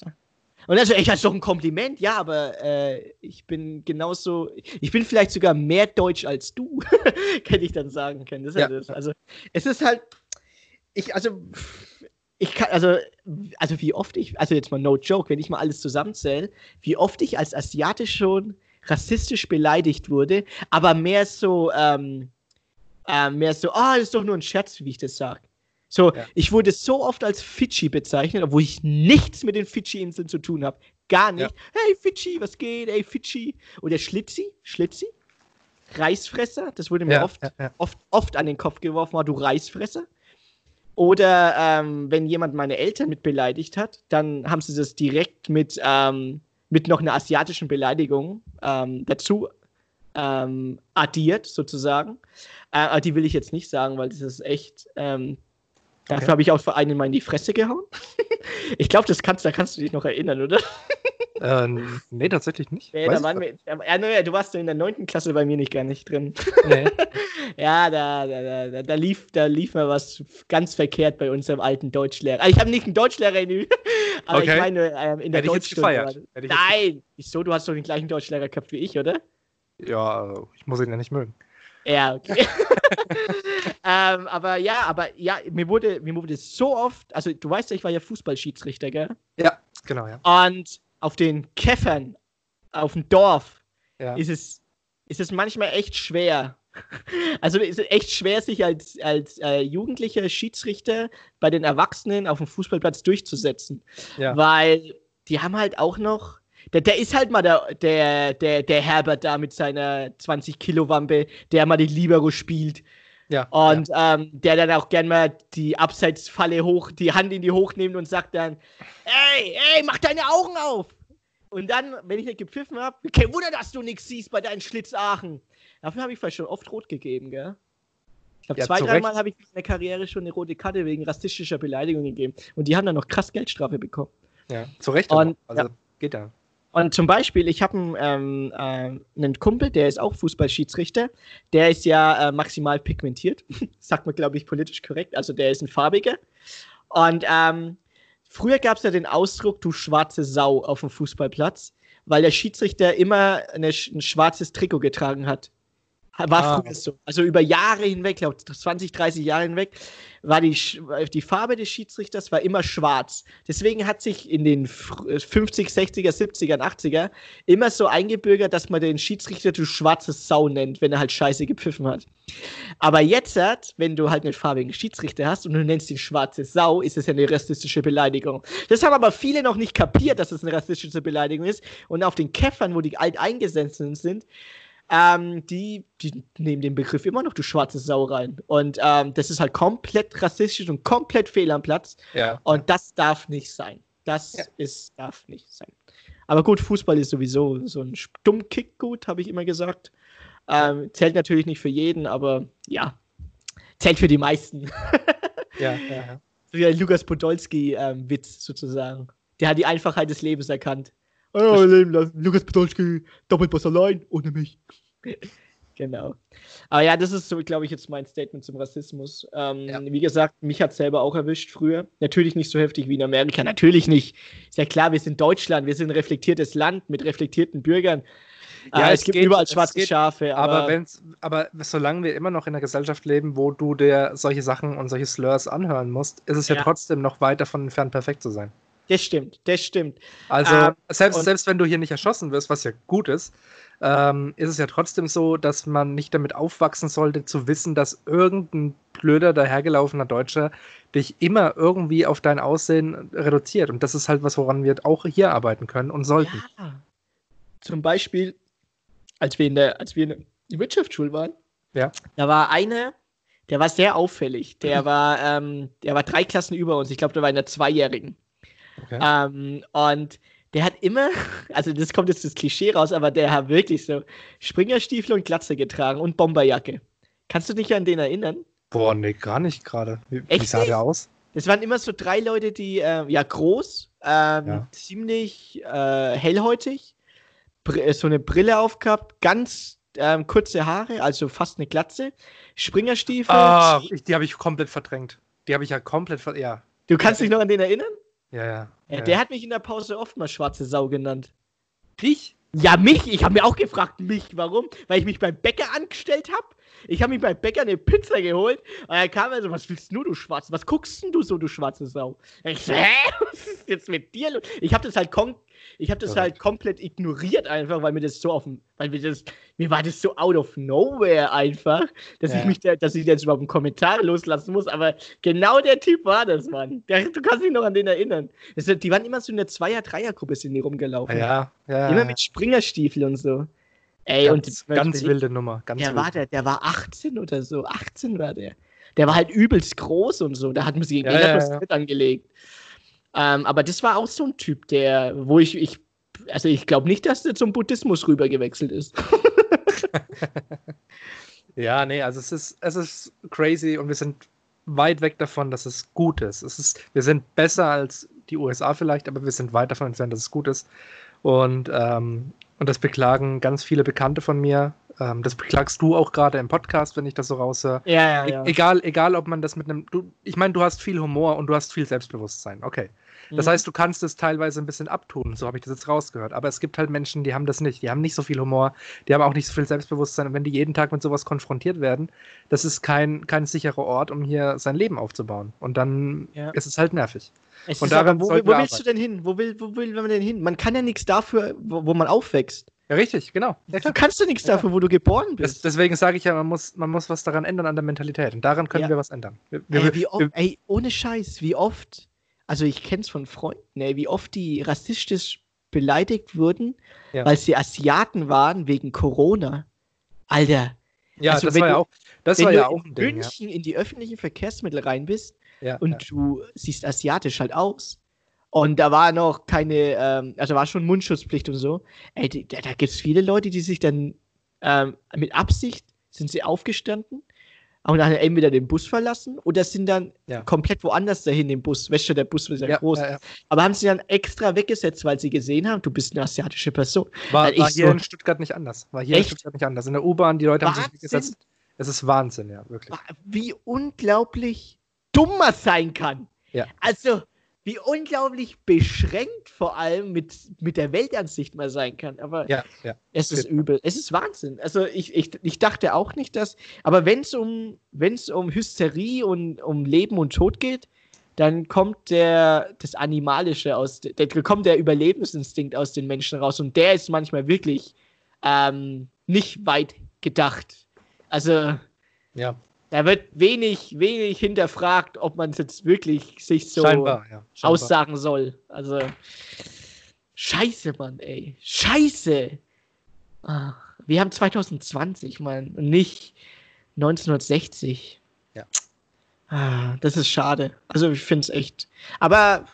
Und also, ich das ist doch ein Kompliment, ja, aber äh, ich bin genauso, ich bin vielleicht sogar mehr deutsch als du, hätte ich dann sagen können. Das ist ja. Ja. das. Also, es ist halt, ich, also, ich kann, also, also wie oft ich, also jetzt mal no joke, wenn ich mal alles zusammenzähle, wie oft ich als Asiate schon rassistisch beleidigt wurde, aber mehr so, ähm, äh, mehr so, ah, das ist doch nur ein Scherz, wie ich das sage. So, Ja. ich wurde so oft als Fidschi bezeichnet, obwohl ich nichts mit den Fidschi-Inseln zu tun habe. Gar nicht. Hey Fidschi, was geht? Hey Fidschi. Oder Schlitzi, Schlitzi, Reisfresser, das wurde mir Ja, oft, ja, ja. oft, oft an den Kopf geworfen, war du Reisfresser. Oder ähm, wenn jemand meine Eltern mit beleidigt hat, dann haben sie das direkt mit, ähm, mit noch einer asiatischen Beleidigung ähm, dazu ähm, addiert, sozusagen. Äh, die will ich jetzt nicht sagen, weil das ist echt. Ähm, dafür okay. habe ich auch vor einen mal in die Fresse gehauen. ich glaube, das kannst, da kannst du dich noch erinnern, oder? Äh, nee, tatsächlich nicht. Nee, da waren wir, ja, du warst in der 9. Klasse bei mir nicht gar nicht drin. Nee. ja, da, da, da, da, lief, da lief mal was ganz verkehrt bei unserem alten Deutschlehrer. Also ich habe nicht einen Deutschlehrer in aber okay. ich meine, ähm, in der Hätte Deutschstunde. Nein, wieso? Du hast doch den gleichen Deutschlehrer gehabt wie ich, oder? Ja, ich muss ihn ja nicht mögen. Ja, okay. ähm, aber ja, aber ja, mir wurde, mir wurde so oft, also du weißt ja, ich war ja Fußballschiedsrichter, gell? Ja, genau, ja. Und auf den Käffern, auf dem Dorf, ja. ist, es, ist es manchmal echt schwer. Also ist es echt schwer, sich als, als äh, jugendlicher Schiedsrichter bei den Erwachsenen auf dem Fußballplatz durchzusetzen. Ja. Weil die haben halt auch noch. Der, der ist halt mal der, der, der, der Herbert da mit seiner 20-Kilo-Wampe, der mal die Libero spielt. Ja, und ja. Ähm, der dann auch gern mal die Abseitsfalle hoch, die Hand in die hoch nimmt und sagt dann, ey, ey, mach deine Augen auf. Und dann, wenn ich nicht gepfiffen habe, kein Wunder, dass du nichts siehst bei deinen Schlitzachen. Dafür habe ich vielleicht schon oft rot gegeben, gell? Ich glaube, ja, zwei, dreimal habe ich in der Karriere schon eine rote Karte wegen rassistischer Beleidigung gegeben. Und die haben dann noch krass Geldstrafe bekommen. Ja, zu Recht. Und, also ja. geht da. Und zum Beispiel, ich habe einen, ähm, äh, einen Kumpel, der ist auch Fußballschiedsrichter. Der ist ja äh, maximal pigmentiert. Sagt man, glaube ich, politisch korrekt. Also der ist ein farbiger. Und ähm, früher gab es ja den Ausdruck, du schwarze Sau auf dem Fußballplatz, weil der Schiedsrichter immer eine, ein schwarzes Trikot getragen hat. War ah. früher so. Also über Jahre hinweg, glaube 20, 30 Jahre hinweg, war die, die Farbe des Schiedsrichters war immer schwarz. Deswegen hat sich in den 50, 60er, 70er, 80er immer so eingebürgert, dass man den Schiedsrichter du schwarze Sau nennt, wenn er halt Scheiße gepfiffen hat. Aber jetzt, wenn du halt einen farbigen Schiedsrichter hast und du nennst ihn schwarze Sau, ist es ja eine rassistische Beleidigung. Das haben aber viele noch nicht kapiert, dass es eine rassistische Beleidigung ist. Und auf den Käffern, wo die Alteingesessenen sind, ähm, die, die nehmen den Begriff immer noch, du schwarze Sau rein. Und ähm, das ist halt komplett rassistisch und komplett fehl am Platz. Ja. Und das darf nicht sein. Das ja. ist, darf nicht sein. Aber gut, Fußball ist sowieso so ein Stummkick gut, habe ich immer gesagt. Ähm, zählt natürlich nicht für jeden, aber ja, zählt für die meisten. ja, ja, ja. So wie ein Lukas Podolski-Witz ähm, sozusagen. Der hat die Einfachheit des Lebens erkannt. Oh, leben lassen. Lukas Podolski, Doppelboss allein, ohne mich. genau. Aber ja, das ist so, glaube ich, jetzt mein Statement zum Rassismus. Ähm, ja. Wie gesagt, mich hat es selber auch erwischt früher. Natürlich nicht so heftig wie in Amerika, natürlich nicht. Ist ja klar, wir sind Deutschland, wir sind ein reflektiertes Land mit reflektierten Bürgern. Ja, äh, es, es, gibt geht, überall schwarze Schafe. Aber, aber, wenn's, aber solange wir immer noch in einer Gesellschaft leben, wo du dir solche Sachen und solche Slurs anhören musst, ist es ja, ja trotzdem noch weit davon entfernt, perfekt zu sein. Das stimmt, das stimmt. Also, ähm, selbst, selbst wenn du hier nicht erschossen wirst, was ja gut ist, ähm, ist es ja trotzdem so, dass man nicht damit aufwachsen sollte, zu wissen, dass irgendein blöder, dahergelaufener Deutscher dich immer irgendwie auf dein Aussehen reduziert. Und das ist halt was, woran wir auch hier arbeiten können und sollten. Ja. Zum Beispiel, als wir in der, als wir in der Wirtschaftsschule waren, ja. da war einer, der war sehr auffällig. Der war, ähm, der war drei Klassen über uns. Ich glaube, der war in der Zweijährigen. Okay. Ähm, und der hat immer, also das kommt jetzt das Klischee raus, aber der hat wirklich so Springerstiefel und Glatze getragen und Bomberjacke. Kannst du dich an den erinnern? Boah, nee, gar nicht gerade. Wie, wie, sah der aus? Das waren immer so drei Leute, die, äh, ja, groß, ähm, ja. ziemlich äh, hellhäutig, äh, so eine Brille aufgehabt, ganz ähm, kurze Haare, also fast eine Glatze, Springerstiefel. Ah, die habe ich komplett verdrängt. Die habe ich ja komplett verdrängt, ja. Du kannst dich noch an den erinnern? Ja, ja. ja der ja. hat mich in der Pause oft mal schwarze Sau genannt. Dich? Ja, mich. Ich habe mir auch gefragt, mich. Warum? Weil ich mich beim Bäcker angestellt habe. Ich habe mir beim Bäcker eine Pizza geholt. Und er kam er so, was willst du, du Schwarze? Was guckst denn du so, du schwarze Sau? Ich so, hä? Was ist jetzt mit dir los? Ich habe das halt kon ich habe das ja. halt komplett ignoriert einfach, weil mir das so auf dem, weil mir das, mir war das so out of nowhere einfach, dass ja. ich mich, da, dass ich jetzt überhaupt einen Kommentar loslassen muss. Aber genau der Typ war das, Mann. Der, du kannst dich noch an den erinnern. Das, die waren immer so in der Zweier-, Dreier-Gruppe sind die rumgelaufen. Ja, ja. Immer mit Springerstiefel und so. Ey, ganz, und ganz wilde Nummer. Ganz der wilde. war der, der war 18 oder so. 18 war der. Der war halt übelst groß und so. Da hat man sich ja, ja, ja. angelegt. Ähm, aber das war auch so ein Typ, der, wo ich, ich also ich glaube nicht, dass der zum Buddhismus rüber gewechselt ist. ja, nee, also es ist, es ist crazy und wir sind weit weg davon, dass es gut ist. Es ist. Wir sind besser als die USA vielleicht, aber wir sind weit davon entfernt, dass es gut ist. Und, ähm, und das beklagen ganz viele Bekannte von mir. Ähm, das beklagst du auch gerade im Podcast, wenn ich das so raushöre. Ja, ja, ja. E egal, egal, ob man das mit einem. Du, ich meine, du hast viel Humor und du hast viel Selbstbewusstsein. Okay. Das Mhm. heißt, du kannst es teilweise ein bisschen abtun, so habe ich das jetzt rausgehört. Aber es gibt halt Menschen, die haben das nicht. Die haben nicht so viel Humor, die haben auch nicht so viel Selbstbewusstsein. Und wenn die jeden Tag mit sowas konfrontiert werden, das ist kein, kein sicherer Ort, um hier sein Leben aufzubauen. Und dann Ja. ist es halt nervig. Es Und ist aber, daran wo, wo willst du denn hin? Wo will, wo will man denn hin? Man kann ja nichts dafür, wo, wo man aufwächst. Ja, richtig, genau. Ja, Du kannst ja nichts Ja. dafür, wo du geboren Das, bist. deswegen sage ich ja, man muss, man muss was daran ändern an der Mentalität. Und daran können Ja. wir was ändern. Wir, wir, ey, wie oft, wir, ey, ohne Scheiß, wie oft, also ich kenn's von Freunden, ey, wie oft die rassistisch beleidigt wurden, Ja. weil sie Asiaten waren wegen Corona. Alter, ja, also das wenn war ja du- auch, das wenn war du ja in auch ein Ding. Ja. München in die öffentlichen Verkehrsmittel rein bist Ja, und ja. du siehst asiatisch halt aus. Und da war noch keine, ähm, also war schon Mundschutzpflicht und so. Ey, da, da gibt es viele Leute, die sich dann ähm, mit Absicht sind sie aufgestanden und dann entweder den Bus verlassen oder sind dann Ja. komplett woanders dahin im Bus. Weißt du, der Bus ist ja, Ja, groß. ja. Aber haben sie dann extra weggesetzt, weil sie gesehen haben, du bist eine asiatische Person. War, war hier so- in Stuttgart nicht anders. War hier Echt? in Stuttgart nicht anders. In der U-Bahn, die Leute haben sich Wahnsinn. gesetzt. Es ist Wahnsinn, ja, wirklich. Wie unglaublich dumm man sein kann. Ja. Also, wie unglaublich beschränkt vor allem mit, mit der Weltansicht man sein kann. Aber Ja, ja. es ist Geht. übel. Es ist Wahnsinn. Also ich, ich, ich dachte auch nicht, dass. Aber wenn es um, wenn's um Hysterie und um Leben und Tod geht, dann kommt der das Animalische aus, der kommt der Überlebensinstinkt aus den Menschen raus. Und der ist manchmal wirklich ähm, nicht weit gedacht. Also Ja, da wird wenig, wenig hinterfragt, ob man es jetzt wirklich sich so scheinbar, ja. Scheinbar. aussagen soll. Also, scheiße, Mann, ey. Scheiße. Ah, wir haben 2020, Mann, und nicht 1960. Ja. Ah, das ist schade. Also, ich finde es echt. Aber.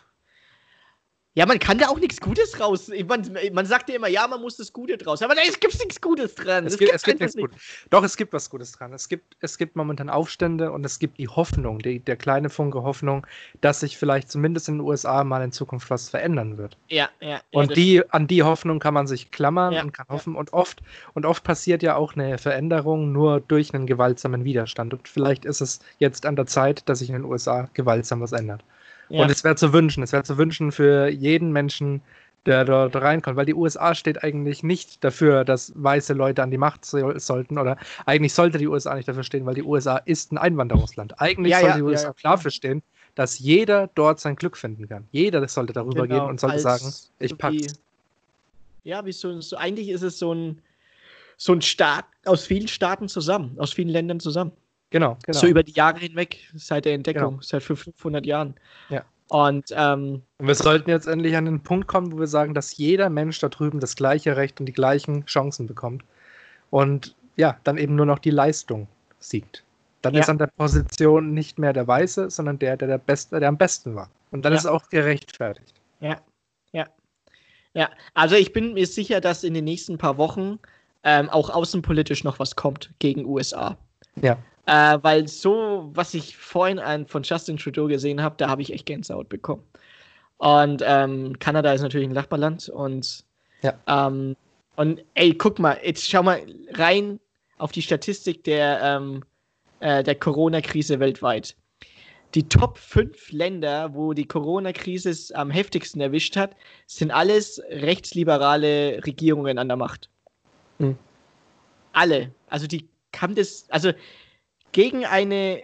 Ja, man kann da auch nichts Gutes raus. Man, man sagt ja immer, ja, man muss das Gute draus. Aber da gibt nichts Gutes dran. Es Das gibt, gibt's es gibt nichts Gutes. Doch, es gibt was Gutes dran. Es gibt, es gibt momentan Aufstände und es gibt die Hoffnung, die, der kleine Funke Hoffnung, dass sich vielleicht zumindest in den USA mal in Zukunft was verändern wird. Ja, ja. ja Und das- die, an die Hoffnung kann man sich klammern Ja, und kann ja. hoffen. Und oft, und oft passiert ja auch eine Veränderung nur durch einen gewaltsamen Widerstand. Und vielleicht ist es jetzt an der Zeit, dass sich in den USA gewaltsam was ändert. Ja. Und es wäre zu wünschen, es wäre zu wünschen für jeden Menschen, der dort reinkommt, weil die USA steht eigentlich nicht dafür, dass weiße Leute an die Macht so, sollten oder eigentlich sollte die USA nicht dafür stehen, weil die USA ist ein Einwanderungsland. Eigentlich Ja, sollte ja, die USA klar klar. dafür stehen, dass jeder dort sein Glück finden kann. Jeder sollte darüber Genau, gehen und sollte sagen, ich pack's. Ja, wie so, so, eigentlich ist es so ein, so ein Staat aus vielen Staaten zusammen, aus vielen Ländern zusammen. Genau, genau. So über die Jahre hinweg, seit der Entdeckung, Genau. seit 500 Jahren. Ja. Und ähm, Und wir sollten jetzt endlich an den Punkt kommen, wo wir sagen, dass jeder Mensch da drüben das gleiche Recht und die gleichen Chancen bekommt. Und ja, dann eben nur noch die Leistung siegt. Dann Ja. ist an der Position nicht mehr der Weiße, sondern der, der, der, Beste, der am besten war. Und dann Ja. ist es auch gerechtfertigt. ja, ja. Ja, also ich bin mir sicher, dass in den nächsten paar Wochen ähm, auch außenpolitisch noch was kommt gegen USA. Ja. Äh, weil so, was ich vorhin an, von Justin Trudeau gesehen habe, da habe ich echt Gänsehaut bekommen. Und ähm, Kanada ist natürlich ein Nachbarland und Ja. ähm, und ey, guck mal, jetzt schau mal rein auf die Statistik der, ähm, äh, der Corona-Krise weltweit. Die Top 5 Länder, wo die Corona-Krise es am heftigsten erwischt hat, sind alles rechtsliberale Regierungen an der Macht. Hm. Alle. Also die haben das, also gegen eine,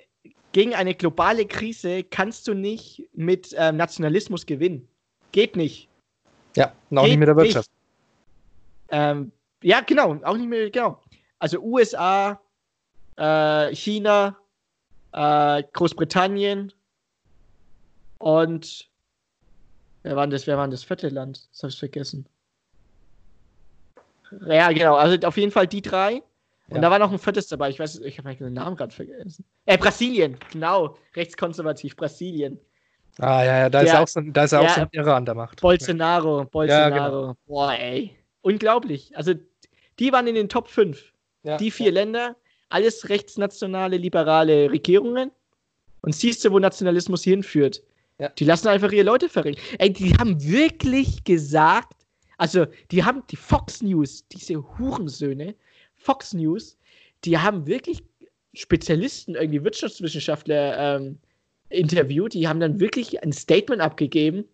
gegen eine globale Krise kannst du nicht mit ähm, Nationalismus gewinnen. Geht nicht. Ja, und auch Geht nicht mit der. Wirtschaft. Ähm, ja, genau, auch nicht mehr, genau. Also USA, äh, China, äh, Großbritannien und wer war das? Wer war das vierte Land? Das habe ich vergessen. Ja, genau, also auf jeden Fall die drei. Und Ja. da war noch ein viertes dabei. Ich weiß, ich habe den Namen gerade vergessen. Äh, Brasilien, genau. Rechtskonservativ, Brasilien. Ah, ja, ja, da ist Ja. ja auch so, ein- da ist ja auch Ja. so ein Irrer an der Macht. Bolsonaro, Bolsonaro. genau. Boah, ey. Unglaublich. Also, die waren in den Top 5. Ja, die vier ja. Länder, alles rechtsnationale, liberale Regierungen. Und siehst du, wo Nationalismus hinführt. Ja. Die lassen einfach ihre Leute verrecken. Ey, die haben wirklich gesagt, also die haben die Fox News, diese Hurensöhne, Fox News, die haben wirklich Spezialisten, irgendwie Wirtschaftswissenschaftler ähm, interviewt, die haben dann wirklich ein Statement abgegeben.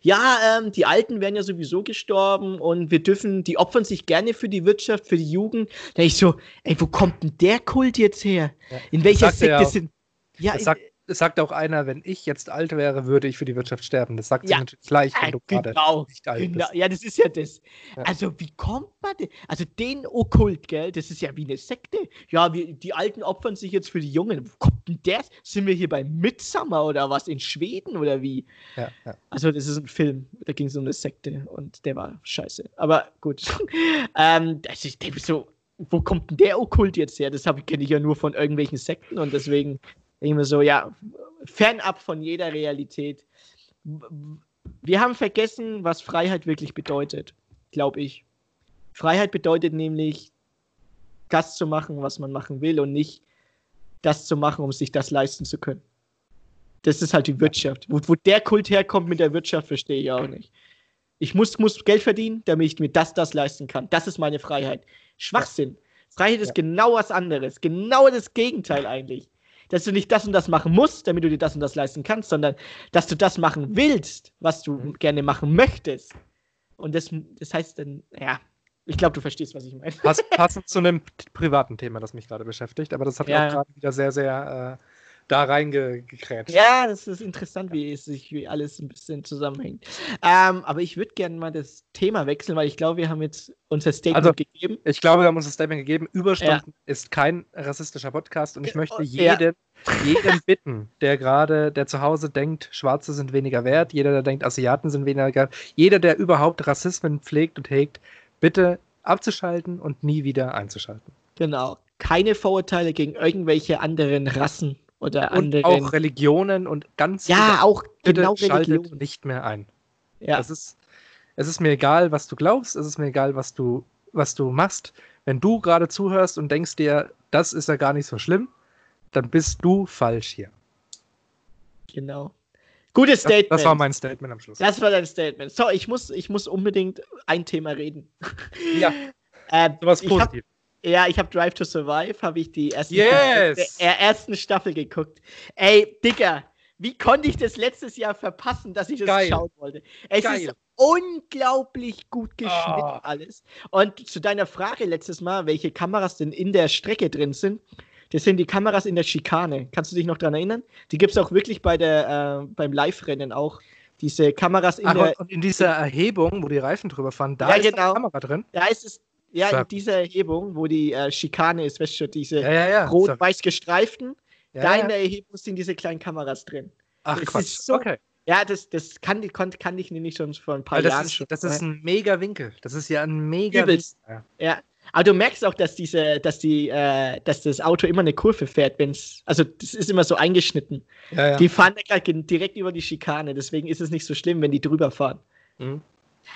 Ja, ähm, die Alten werden ja sowieso gestorben und wir dürfen, die opfern sich gerne für die Wirtschaft, für die Jugend. Da ich so, ey, wo kommt denn der Kult jetzt her? Ja. In welcher Sekte sind. Ja, das sagt, es sagt auch einer, wenn ich jetzt alt wäre, würde ich für die Wirtschaft sterben. Das sagt ja, sie natürlich gleich, wenn du genau, gerade nicht alt genau. bist. Ja, das ist ja das. Ja. Also, wie kommt man denn? Also, den Okkult, gell, das ist ja wie eine Sekte. Ja, wir, die Alten opfern sich jetzt für die Jungen. Wo kommt denn der? Sind wir hier bei Midsummer oder was? In Schweden oder wie? Ja, ja. Also, das ist ein Film, da ging es um eine Sekte und der war scheiße. Aber gut. ähm, also, ich denke so, wo kommt denn der Okkult jetzt her? Das kenne ich ja nur von irgendwelchen Sekten und deswegen denke so, ja, fernab von jeder Realität. Wir haben vergessen, was Freiheit wirklich bedeutet, glaube ich. Freiheit bedeutet nämlich, das zu machen, was man machen will und nicht das zu machen, um sich das leisten zu können. Das ist halt die Wirtschaft. Wo, wo der Kult herkommt mit der Wirtschaft, verstehe ich auch nicht. Ich muss, muss Geld verdienen, damit ich mir das, das leisten kann. Das ist meine Freiheit. Schwachsinn. Freiheit ist ja. genau was anderes. Genau das Gegenteil eigentlich dass du nicht das und das machen musst, damit du dir das und das leisten kannst, sondern dass du das machen willst, was du mhm. gerne machen möchtest. Und das, das heißt dann, ja, ich glaube, du verstehst, was ich meine. Pass, passend zu einem privaten Thema, das mich gerade beschäftigt, aber das hat ja. auch gerade wieder sehr, sehr äh, da reingekrätscht. Ja, das ist interessant, wie es sich wie alles ein bisschen zusammenhängt. Ähm, aber ich würde gerne mal das Thema wechseln, weil ich glaube, wir haben jetzt unser Statement also, gegeben. Ich glaube, wir haben unser Statement gegeben. Überstunden ja. ist kein rassistischer Podcast und ich möchte jeden, ja. jeden bitten, der gerade, der zu Hause denkt, Schwarze sind weniger wert, jeder, der denkt, Asiaten sind weniger wert, jeder, der überhaupt Rassismen pflegt und hegt, bitte abzuschalten und nie wieder einzuschalten. Genau. Keine Vorurteile gegen irgendwelche anderen Rassen oder und anderen. Auch Religionen und ganz ja auch genau schaltet nicht mehr ein. Ja. Es ist, es ist mir egal, was du glaubst, es ist mir egal, was du, was du machst. Wenn du gerade zuhörst und denkst dir, das ist ja gar nicht so schlimm, dann bist du falsch hier. Genau. Gutes Statement. Das, das, war mein Statement am Schluss. Das war dein Statement. So, ich muss, ich muss unbedingt ein Thema reden. Ja. äh, was positiv. Ja, ich habe Drive to Survive, habe ich die ersten yes. der ersten Staffel geguckt. Ey, Digga, wie konnte ich das letztes Jahr verpassen, dass ich das Geil. schauen wollte? Es Geil. ist unglaublich gut geschnitten oh. alles. Und zu deiner Frage letztes Mal, welche Kameras denn in der Strecke drin sind, das sind die Kameras in der Schikane. Kannst du dich noch daran erinnern? Die gibt es auch wirklich bei der, äh, beim Live-Rennen auch. Diese Kameras in Ach, der. Und in dieser Erhebung, wo die Reifen drüber fahren, da ja, ist genau. eine Kamera drin. Da ist es, ja, Sag. in dieser Erhebung, wo die äh, Schikane ist, weißt du, diese ja, ja, ja. rot-weiß gestreiften, da in der Erhebung sind diese kleinen Kameras drin. Ach, das Quatsch. So, okay. Ja, das, das kann, kann, kann ich nämlich schon vor ein paar das Jahren ist, schon. Das ist ein mega Winkel. Das ist ja ein mega Übelst. Winkel. Ja. Aber du merkst auch, dass diese, dass die, äh, dass das Auto immer eine Kurve fährt, wenn es, also das ist immer so eingeschnitten. Die fahren direkt über die Schikane, deswegen ist es nicht so schlimm, wenn die drüber fahren. Mhm.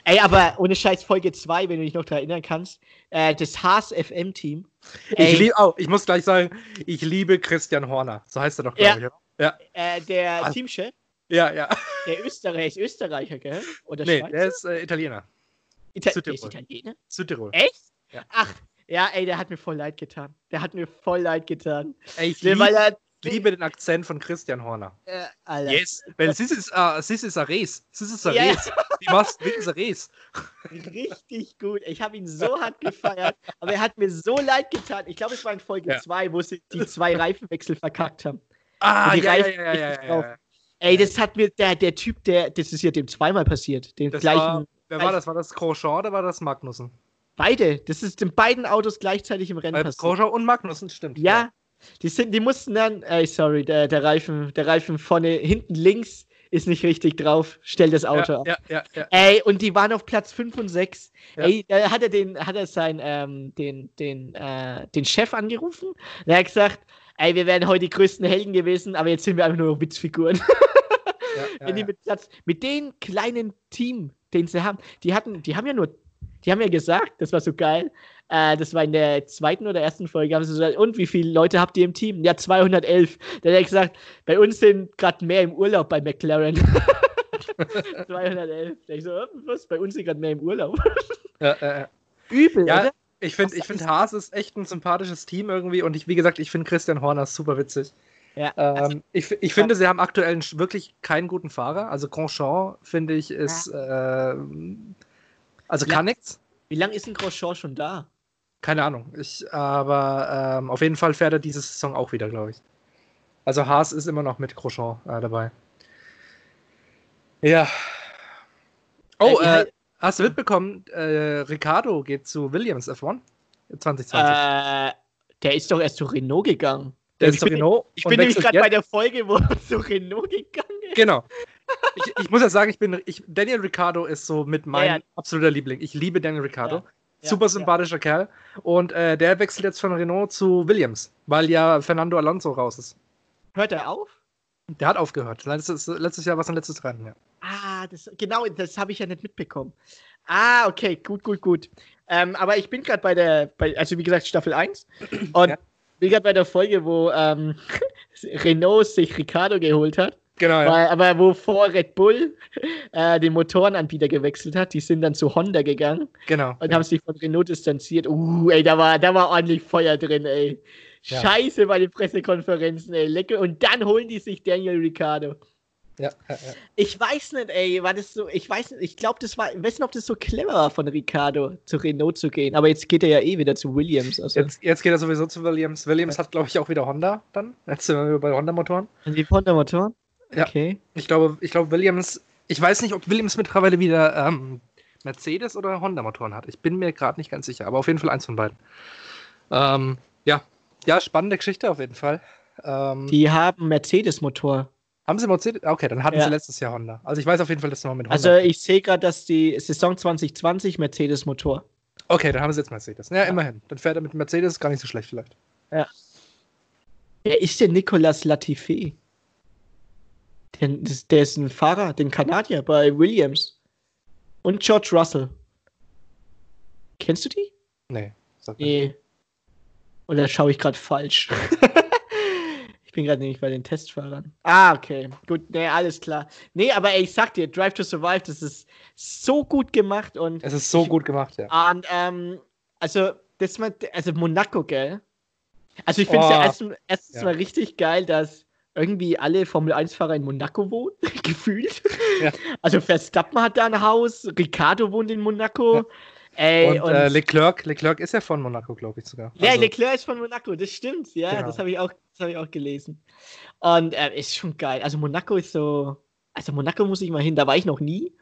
Ey, aber ohne Scheiß Folge 2, wenn du dich noch daran erinnern kannst, äh, das Haas FM-Team. Ich, lieb, oh, ich muss gleich sagen, ich liebe Christian Horner. So heißt er doch, glaube ja. ich. Ja. Äh, der also, Teamchef. Ja, ja. Der Österreich, ist Österreicher, gell? Oder nee, Schweizer? der ist äh, Italiener. Ita Südtirol. Ist Italiener? Südtirol. Echt? Ja. Ach, ja, ey, der hat mir voll leid getan. Der hat mir voll leid getan. Ey, ich lieb, weil er, liebe den Akzent von Christian Horner. Äh, Alter. Yes, weil es ist, uh, es ist a Race. Es ist a Race. Die machst mit a Race. Richtig gut. Ich habe ihn so hart gefeiert, aber er hat mir so leid getan. Ich glaube, es war in Folge 2, ja. wo sie die zwei Reifenwechsel verkackt haben. Ah, ja, ja, ja, ja, ja, Ey, das hat mir der, der Typ, der, das ist ja dem zweimal passiert. Den das gleichen. War, wer war das? War das Grosjean oder war das Magnussen? Beide. Das ist in beiden Autos gleichzeitig im Rennen passiert. Grosjean und Magnussen, stimmt. Ja, die, sind, die mussten dann, ey, sorry, der, der Reifen, der Reifen vorne, hinten links ist nicht richtig drauf, stell das Auto ja, ab. Ja, ja, ja. Ey, und die waren auf Platz 5 und 6. Ja. Ey, da hat er den, hat er sein, ähm, den, den, äh, den Chef angerufen. Und er hat gesagt, ey, wir wären heute die größten Helden gewesen, aber jetzt sind wir einfach nur Witzfiguren. Ja, die mit Platz, mit dem kleinen Team, den sie haben, die hatten, die haben ja nur, die haben ja gesagt, das war so geil, äh, das war in der zweiten oder ersten Folge, haben sie gesagt, und wie viele Leute habt ihr im Team? Ja, 211. Dann hat er gesagt, bei uns sind gerade mehr im Urlaub bei McLaren. 211. Ich so, was? Bei uns sind gerade mehr im Urlaub. Ja, äh, äh. Übel, ja oder? ich finde, ich find, Haas ist echt ein sympathisches Team irgendwie und ich, wie gesagt, ich finde Christian Horner super witzig. Ja, Ähm, ich, ich finde, sie haben aktuell wirklich keinen guten Fahrer. Also Grosjean, finde ich, ist. Äh, also Ja. kann nichts. Wie lange ist ein Grosjean schon da? Keine Ahnung. Ich, aber ähm, auf jeden Fall fährt er diese Saison auch wieder, glaube ich. Also Haas ist immer noch mit Grosjean äh, dabei. Ja. Oh, Äh, äh, hast du mitbekommen, äh, Ricardo geht zu Williams F1 2020. Äh, der ist doch erst zu Renault gegangen. Der ich ist zu bin, Renault. ich bin nämlich gerade bei der Folge, wo er zu Renault gegangen ist. Genau. Ich, ich muss ja sagen, ich bin, ich, Daniel Ricciardo ist so mit mein Ja, ja. absoluter Liebling. Ich liebe Daniel Ricciardo. Ja, ja, Super ja. sympathischer Kerl. Und äh, der wechselt jetzt von Renault zu Williams, weil ja Fernando Alonso raus ist. Hört er auf? Der hat aufgehört. Letztes, letztes Jahr war sein letztes Rennen, ja. Ah, das, genau, das habe ich ja nicht mitbekommen. Ah, okay, gut, gut, gut. Ähm, aber ich bin gerade bei der, bei, also wie gesagt, Staffel 1. Und Ja. bin gerade bei der Folge, wo ähm, Renault sich Ricardo geholt hat. Genau, ja. Weil, aber wovor Red Bull äh, den Motorenanbieter gewechselt hat, die sind dann zu Honda gegangen Genau. und haben sich von Renault distanziert. Uh, ey, da war, da war ordentlich Feuer drin, ey. Ja. Scheiße bei den Pressekonferenzen, ey. Lecker. Und dann holen die sich Daniel Ricciardo. Ja, ja, ja. Ich weiß nicht, ey, war das so, ich weiß nicht, ich glaube, das war, ich weiß nicht, ob das so clever war von Ricciardo zu Renault zu gehen, aber jetzt geht er ja eh wieder zu Williams. Also, Jetzt, jetzt geht er sowieso zu Williams. Williams hat, glaube ich, auch wieder Honda dann. Jetzt sind wir bei Honda-Motoren. die Honda-Motoren? Ja. Okay. Ich glaube, ich glaube, Williams, ich weiß nicht, ob Williams mittlerweile wieder ähm, Mercedes oder Honda-Motoren hat. Ich bin mir gerade nicht ganz sicher, aber auf jeden Fall eins von beiden. Ähm, ja. ja, spannende Geschichte auf jeden Fall. Ähm, Die haben Mercedes-Motor. haben sie Mercedes? Okay, dann hatten Ja. sie letztes Jahr Honda. Also ich weiß auf jeden Fall, dass sie noch mit Honda. Also ich sehe gerade, dass die Saison 2020 Mercedes-Motor. okay, dann haben sie jetzt Mercedes. Ja, immerhin. Dann fährt er mit Mercedes gar nicht so schlecht vielleicht. Wer ist denn Nicolas Latifi? Der, das- der ist ein Fahrer, den Kanadier bei Williams. Und George Russell. Kennst du die? Nee. sag. Nee. Oder schaue ich gerade falsch? ich bin gerade nämlich bei den Testfahrern. Ah, okay. Gut, nee, alles klar. Nee, aber ey, ich sag dir, Drive to Survive, das ist so gut gemacht und, Es ist so Ich- gut gemacht, ja. und ähm, also, das mal, also Monaco, gell? Also ich finde es Oh, ja erstens, erstens ja. mal richtig geil, dass irgendwie alle Formel-1-Fahrer in Monaco wohnen, gefühlt. Ja. Also Verstappen hat da ein Haus, Ricardo wohnt in Monaco. Ey, Und, äh, Leclerc, Leclerc ist ja von Monaco, glaube ich sogar. Ja, Also, Leclerc ist von Monaco, das stimmt, ja, Genau. das habe ich, auch- das hab ich auch gelesen. Und äh, ist schon geil. Also Monaco ist so, also Monaco muss ich mal hin, da war ich noch nie.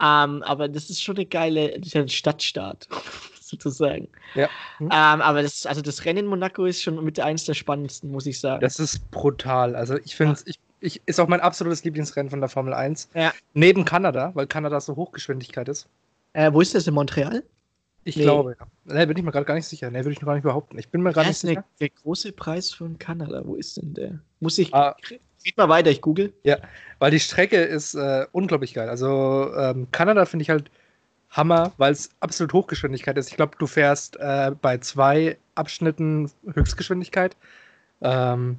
Ähm, aber das ist schon eine geile, das ist ja ein Stadtstaat, sozusagen. Ja. Hm. Ähm, aber das, also das Rennen in Monaco ist schon mit eins der spannendsten, muss ich sagen. Das ist brutal. Also ich finde ich, ich, ist auch mein absolutes Lieblingsrennen von der Formel 1. Ja. Neben Kanada, weil Kanada so Hochgeschwindigkeit ist. äh, wo ist das in Montreal? Ich Nee. glaube, ja. Ne, bin ich mir gerade gar nicht sicher. Ne, würde ich noch gar nicht behaupten. Ich bin mir Ja, nicht sicher. der große Preis von Kanada. Wo ist denn der? Muss ich. Ah. Red mal weiter, ich google. Weil die Strecke ist äh, unglaublich geil. Also ähm, Kanada finde ich halt Hammer, weil es absolut Hochgeschwindigkeit ist. Ich glaube, du fährst äh, bei zwei Abschnitten Höchstgeschwindigkeit. Ähm,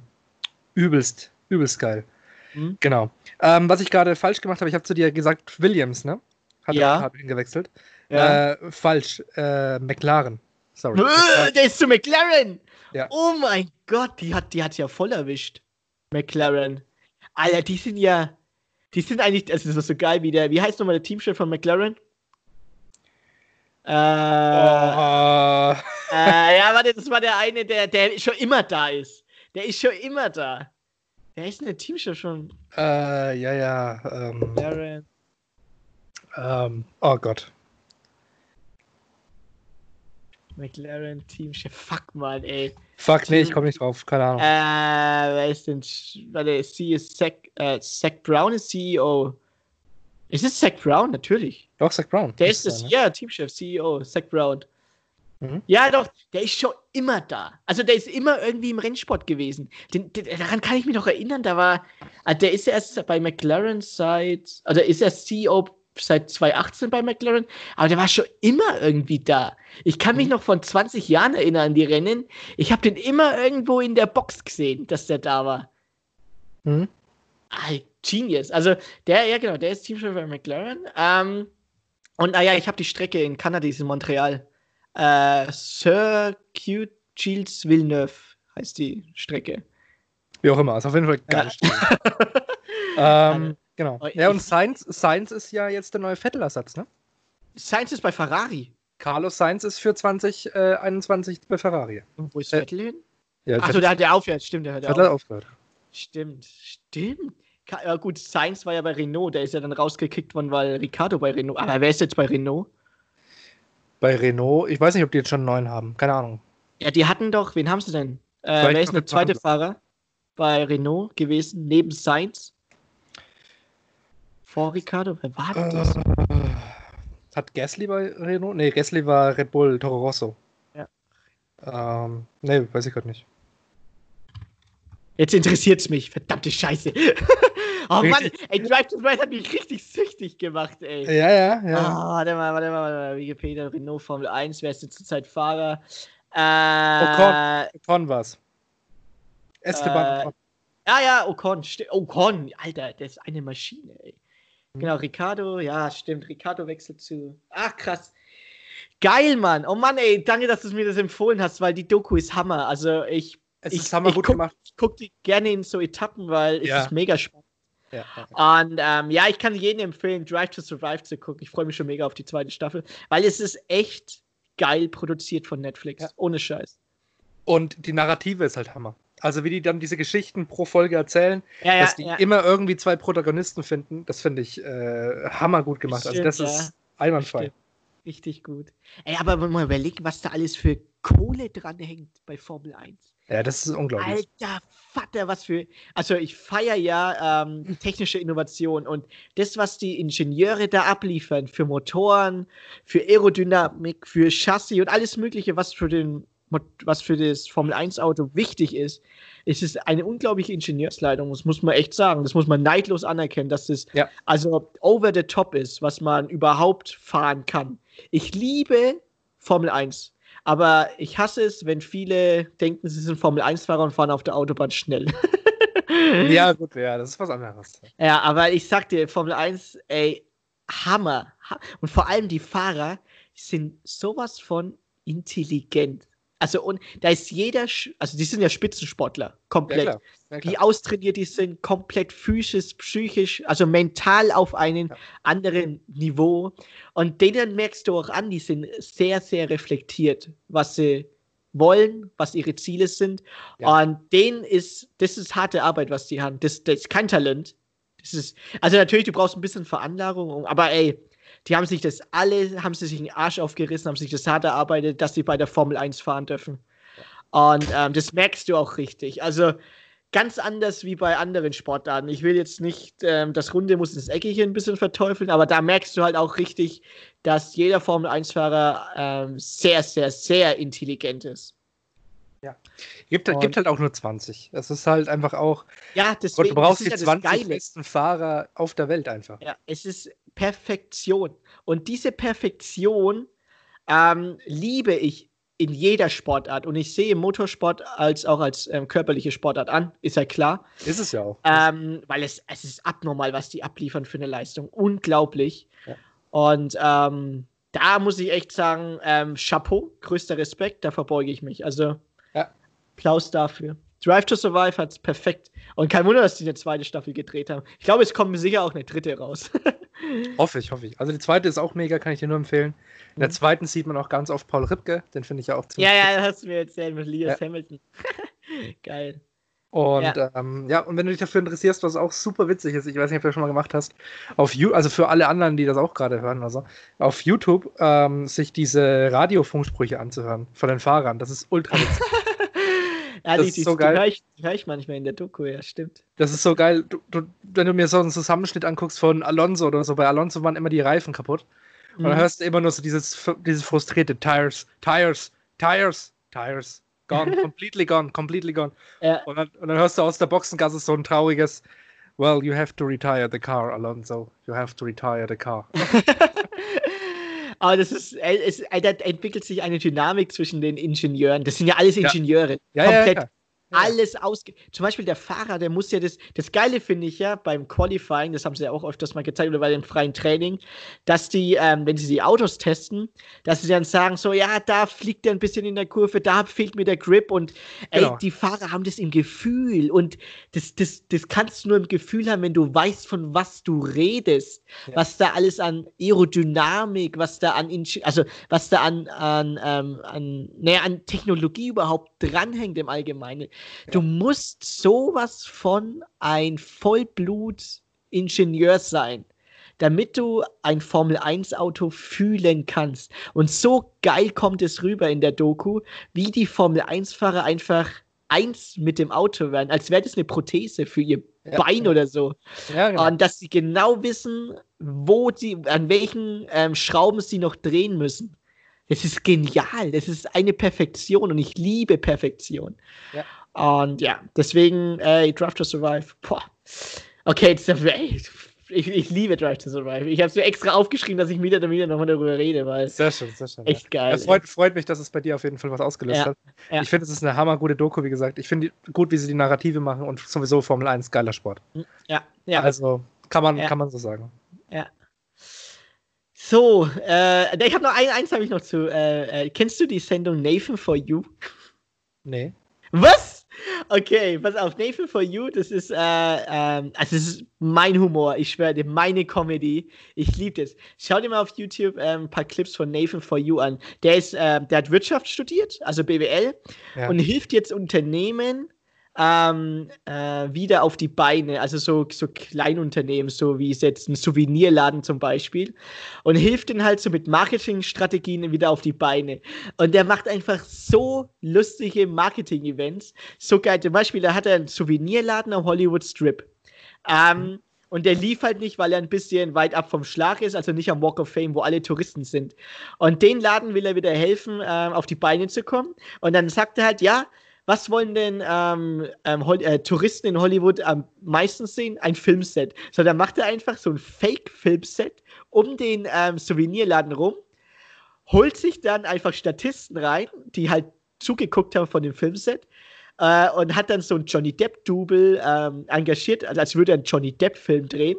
übelst, übelst geil. Mhm. Genau. Ähm, was ich gerade falsch gemacht habe, ich habe zu dir gesagt, Williams, ne? Hat Ja. hat ihn gewechselt. Ja. Äh, falsch. Äh, McLaren. Sorry. Der ist zu McLaren! Ja. Oh mein Gott, die hat die hat's ja voll erwischt. McLaren. Alter, die sind ja. Die sind eigentlich. Es ist so geil wie der. Wie heißt nochmal der Teamchef von McLaren? Äh, Oh. äh, ja, warte, das war der eine, der, der schon immer da ist. Der ist schon immer da. Wer ist denn der Teamchef schon? Äh, ja, ja. Ähm, McLaren. ähm, oh Gott. McLaren Teamchef. Fuck mal, ey. Fuck, nee, ich komme nicht drauf. Keine Ahnung. Äh, wer ist denn? Warte, C ist Zach, äh, Zach Brown ist CEO. Ist es Zach Brown? Natürlich. Doch, Zach Brown. Der ist sein, ne? ja, Teamchef, CEO, Zach Brown. Mhm. Ja, doch, der ist schon immer da. Also der ist immer irgendwie im Rennsport gewesen. Den, den, daran kann ich mich noch erinnern, da war, ah, der ist erst bei McLaren seit, oder ist er CEO seit 2018 bei McLaren, aber der war schon immer irgendwie da. Ich kann mich mhm. noch von 20 Jahren erinnern an die Rennen. Ich habe den immer irgendwo in der Box gesehen, dass der da war. Mhm. Ah, Genius. Also der, ja genau, der ist Teamchef bei McLaren. Ähm, und naja, ich habe die Strecke in Kanada, ist in Montreal. Äh, Circuit Gilles Villeneuve heißt die Strecke. Wie auch immer, ist auf jeden Fall geil. Ja. ähm, genau. Ja, und Sainz, Sainz ist ja jetzt der neue Vettel-Ersatz, ne? Sainz ist bei Ferrari. Carlos Sainz ist für 2021 äh, bei Ferrari. Und wo ist äh, Vettel hin? Ja, Achso, da hat der aufgehört, stimmt. Der hat Vettel auf. aufgehört. Stimmt, stimmt. Ja, gut, Sainz war ja bei Renault, der ist ja dann rausgekickt worden, weil Ricardo bei Renault. Aber wer ist jetzt bei Renault? Bei Renault, ich weiß nicht, ob die jetzt schon einen neuen haben, keine Ahnung. Ja, die hatten doch, wen haben sie denn? Äh, wer ist der zweite Fahrer bei Renault gewesen, neben Sainz? Vor Ricardo, wer war äh, das? Hat Gasly bei Renault? Nee, Gasly war Red Bull Toro Rosso. Ja. Ähm, nee, weiß ich gerade nicht. Jetzt interessiert es mich, verdammte Scheiße. oh Mann, ey, Drive to Survive hat mich richtig süchtig gemacht, ey. Ja, ja, ja. Oh, warte mal, warte mal, warte mal. Wikipedia, Renault Formel 1, wer ist denn zurzeit Fahrer? Äh, Ocon, Ocon war's. Esteban äh, Ocon. Ja, ja, Ocon. Ocon, Alter, der ist eine Maschine, ey. Mhm. Genau, Ricardo, ja, stimmt. Ricardo wechselt zu. Ach, krass. Geil, Mann. Oh Mann, ey, danke, dass du mir das empfohlen hast, weil die Doku ist Hammer. Also, ich es ich, ist hammer gut guck, gemacht. Ich gucke die gerne in so Etappen, weil es ja. ist mega spannend. Ja, ja. Und ähm, ja, ich kann jedem empfehlen, Drive to Survive zu gucken. Ich freue mich schon mega auf die zweite Staffel, weil es ist echt geil produziert von Netflix. Ohne Scheiß. Und die Narrative ist halt Hammer. Also wie die dann diese Geschichten pro Folge erzählen, dass die immer irgendwie zwei Protagonisten finden, das finde ich äh, hammer gut gemacht. Also Stimmt, also das ist einwandfrei. Stimmt. Richtig gut. Ey, aber wenn man überlegt, was da alles für Kohle dran hängt bei Formel 1. Ja, das ist unglaublich. Alter Vater, was für. Also, ich feiere ja ähm, technische Innovation und das, was die Ingenieure da abliefern für Motoren, für Aerodynamik, für Chassis und alles Mögliche, was für, den, was für das Formel-1-Auto wichtig ist, ist es eine unglaubliche Ingenieursleitung. Das muss man echt sagen. Das muss man neidlos anerkennen, dass das ja. also over the top ist, was man überhaupt fahren kann. Ich liebe Formel 1. Aber ich hasse es, wenn viele denken, sie sind Formel-1-Fahrer und fahren auf der Autobahn schnell. ja, gut, ja, das ist was anderes. Ja, aber ich sag dir, Formel 1, ey, Hammer. Und vor allem die Fahrer sind sowas von intelligent. Also, und da ist jeder, also die sind ja Spitzensportler, komplett. Ja, klar. Ja, klar. Wie austrainiert die sind, komplett physisch, psychisch, also mental auf einem ja. anderen Niveau. Und denen merkst du auch an, die sind sehr, sehr reflektiert, was sie wollen, was ihre Ziele sind. Und denen ist, das ist harte Arbeit, was die haben. Das, das ist kein Talent. Das ist, also natürlich, du brauchst ein bisschen Veranlagung, aber ey, die haben sich das alle, haben sie sich den Arsch aufgerissen, haben sich das hart erarbeitet, dass sie bei der Formel 1 fahren dürfen. Und ähm, das merkst du auch richtig. Also ganz anders wie bei anderen Sportarten. Ich will jetzt nicht ähm, das Runde muss ins Eckige ein bisschen verteufeln, aber da merkst du halt auch richtig, dass jeder Formel 1-Fahrer ähm, sehr, sehr, sehr intelligent ist. Ja. Gibt, gibt halt auch nur 20. Es ist halt einfach auch. Ja, deswegen, du brauchst die ja 20 besten Fahrer auf der Welt einfach. Ja, es ist Perfektion. Und diese Perfektion ähm, liebe ich in jeder Sportart. Und ich sehe Motorsport als auch als ähm, körperliche Sportart an, ist ja klar. Ist es ja auch. Ähm, weil es, es ist abnormal, was die abliefern für eine Leistung. Unglaublich. Ja. Und ähm, da muss ich echt sagen, ähm, Chapeau, größter Respekt, da verbeuge ich mich. Also. Applaus dafür. Drive to Survive hat es perfekt. Und kein Wunder, dass die eine zweite Staffel gedreht haben. Ich glaube, es kommt sicher auch eine dritte raus. hoffe ich, hoffe ich. Also die zweite ist auch mega, kann ich dir nur empfehlen. In der mhm. zweiten sieht man auch ganz oft Paul Ripke, den finde ich ja auch ziemlich. Ja, ja, das hast du mir erzählt mit Lewis ja. Hamilton. Geil. Und ja. Ähm, ja. und wenn du dich dafür interessierst, was auch super witzig ist, ich weiß nicht, ob du das schon mal gemacht hast, auf you also für alle anderen, die das auch gerade hören, also auf YouTube ähm, sich diese Radiofunksprüche anzuhören von den Fahrern, das ist ultra witzig. Ja, das die, ist so geil. Höre ich, hör ich, manchmal in der Doku, ja, stimmt. Das ist so geil. Du, du, wenn du mir so einen Zusammenschnitt anguckst von Alonso oder so, bei Alonso waren immer die Reifen kaputt. Und mhm. dann hörst du immer nur so dieses, dieses frustrierte Tires, Tires, Tires, Tires, gone, completely gone, completely gone. Ja. Und, dann, und, dann, hörst du aus der Boxengasse so ein trauriges Well, you have to retire the car, Alonso. You have to retire the car. Aber das ist, äh, es, äh, da entwickelt sich eine Dynamik zwischen den Ingenieuren. Das sind ja alles Ingenieure. Ja, ja, ja, ja. Alles ausge. Zum Beispiel der Fahrer, der muss ja das. Das Geile finde ich ja beim Qualifying, das haben sie ja auch öfters mal gezeigt oder bei dem freien Training, dass die, ähm, wenn sie die Autos testen, dass sie dann sagen: So, ja, da fliegt er ein bisschen in der Kurve, da fehlt mir der Grip und ey, genau. die Fahrer haben das im Gefühl und das, das, das kannst du nur im Gefühl haben, wenn du weißt, von was du redest, ja. was da alles an Aerodynamik, was da an, also was da an, an, ähm, an, naja, an Technologie überhaupt dranhängt im Allgemeinen. Du musst sowas von ein Vollblut-Ingenieur sein, damit du ein Formel-1-Auto fühlen kannst. Und so geil kommt es rüber in der Doku, wie die Formel-1-Fahrer einfach eins mit dem Auto werden, als wäre das eine Prothese für ihr ja, Bein oder so. Ja, genau. Und dass sie genau wissen, wo sie, an welchen ähm, Schrauben sie noch drehen müssen. Das ist genial. Das ist eine Perfektion und ich liebe Perfektion. Ja. Und ja, deswegen, ey, Drive to Survive. Boah. Okay, jetzt, ey, ich, ich, liebe Drive to Survive. Ich habe es mir extra aufgeschrieben, dass ich wieder und wieder nochmal darüber rede, weil sehr schön, sehr schön. Echt geil. Es freut, freut, mich, dass es bei dir auf jeden Fall was ausgelöst ja, hat. Ja. Ich finde, es ist eine hammergute Doku, wie gesagt. Ich finde gut, wie sie die Narrative machen und sowieso Formel 1 geiler Sport. Hm, ja, ja. Also kann man, ja. kann man so sagen. Ja. So, äh, ich habe noch ein, eins habe ich noch zu. Äh, äh, kennst du die Sendung Nathan for You? Nee. Was? Okay, pass auf, Nathan for You, das ist, äh, ähm, also das ist mein Humor, ich schwöre dir, meine Comedy. Ich liebe das. Schau dir mal auf YouTube äh, ein paar Clips von Nathan for You an. Der ist, äh, der hat Wirtschaft studiert, also BWL, ja. und hilft jetzt Unternehmen, ähm, äh, wieder auf die Beine, also so, so Kleinunternehmen, so wie jetzt ein Souvenirladen zum Beispiel, und hilft ihnen halt so mit Marketingstrategien wieder auf die Beine. Und der macht einfach so lustige Marketing-Events, so geil. Zum Beispiel, da hat er einen Souvenirladen am Hollywood Strip. Ähm, und der lief halt nicht, weil er ein bisschen weit ab vom Schlag ist, also nicht am Walk of Fame, wo alle Touristen sind. Und den Laden will er wieder helfen, äh, auf die Beine zu kommen. Und dann sagt er halt, ja, was wollen denn ähm, ähm, äh, Touristen in Hollywood am meisten sehen? Ein Filmset. So, dann macht er einfach so ein Fake-Filmset um den ähm, Souvenirladen rum, holt sich dann einfach Statisten rein, die halt zugeguckt haben von dem Filmset äh, und hat dann so ein Johnny Depp-Double ähm, engagiert, also als würde er einen Johnny Depp-Film drehen.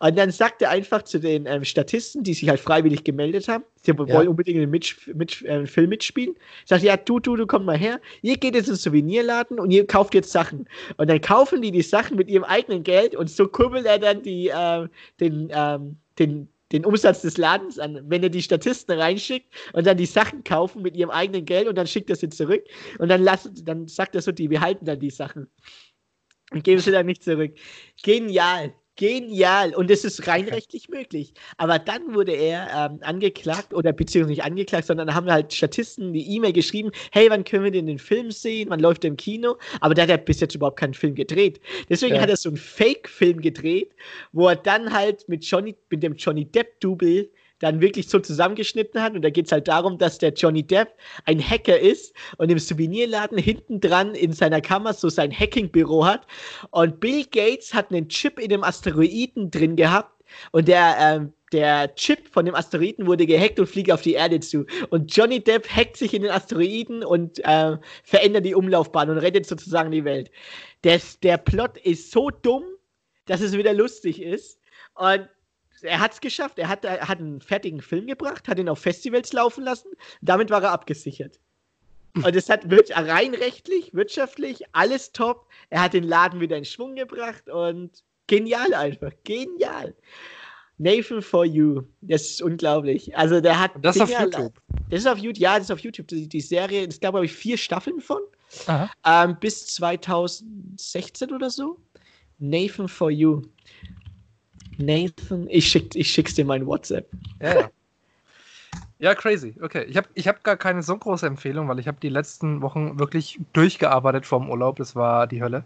Und dann sagt er einfach zu den ähm, Statisten, die sich halt freiwillig gemeldet haben, sie ja. wollen unbedingt einen mit, mit, äh, Film mitspielen, sagt, ja, du, du, du komm mal her, ihr geht jetzt ins Souvenirladen und ihr kauft jetzt Sachen. Und dann kaufen die die Sachen mit ihrem eigenen Geld und so kurbelt er dann die, äh, den, ähm, den, den Umsatz des Ladens an. Wenn er die Statisten reinschickt und dann die Sachen kaufen mit ihrem eigenen Geld und dann schickt er sie zurück und dann, lass, dann sagt er so, die behalten dann die Sachen und geben sie dann nicht zurück. Genial. Genial. Und es ist rein rechtlich möglich. Aber dann wurde er ähm, angeklagt, oder beziehungsweise nicht angeklagt, sondern haben halt Statisten die E-Mail geschrieben, hey, wann können wir denn den Film sehen? Wann läuft der im Kino? Aber der hat ja bis jetzt überhaupt keinen Film gedreht. Deswegen ja. hat er so einen Fake-Film gedreht, wo er dann halt mit Johnny, mit dem Johnny Depp-Double dann wirklich so zusammengeschnitten hat. Und da geht es halt darum, dass der Johnny Depp ein Hacker ist und im Souvenirladen hinten dran in seiner Kammer so sein Hacking-Büro hat. Und Bill Gates hat einen Chip in dem Asteroiden drin gehabt. Und der, ähm, der Chip von dem Asteroiden wurde gehackt und fliegt auf die Erde zu. Und Johnny Depp hackt sich in den Asteroiden und äh, verändert die Umlaufbahn und rettet sozusagen die Welt. Der, der Plot ist so dumm, dass es wieder lustig ist. Und er hat es geschafft. Er hat, er hat einen fertigen Film gebracht, hat ihn auf Festivals laufen lassen. Damit war er abgesichert. Und es hat rein rechtlich, wirtschaftlich, alles top. Er hat den Laden wieder in Schwung gebracht und genial einfach. Genial. Nathan for You. Das ist unglaublich. Also der hat. Und das Dinge, auf YouTube. Das ist auf YouTube, ja, das ist auf YouTube. Die, die Serie, es gab, glaube ich, vier Staffeln von. Ähm, bis 2016 oder so. Nathan for You. Nathan, ich, schick, ich schick's dir mein WhatsApp. Ja, ja. Ja, crazy. Okay, ich habe ich hab gar keine so große Empfehlung, weil ich habe die letzten Wochen wirklich durchgearbeitet vorm Urlaub. Das war die Hölle.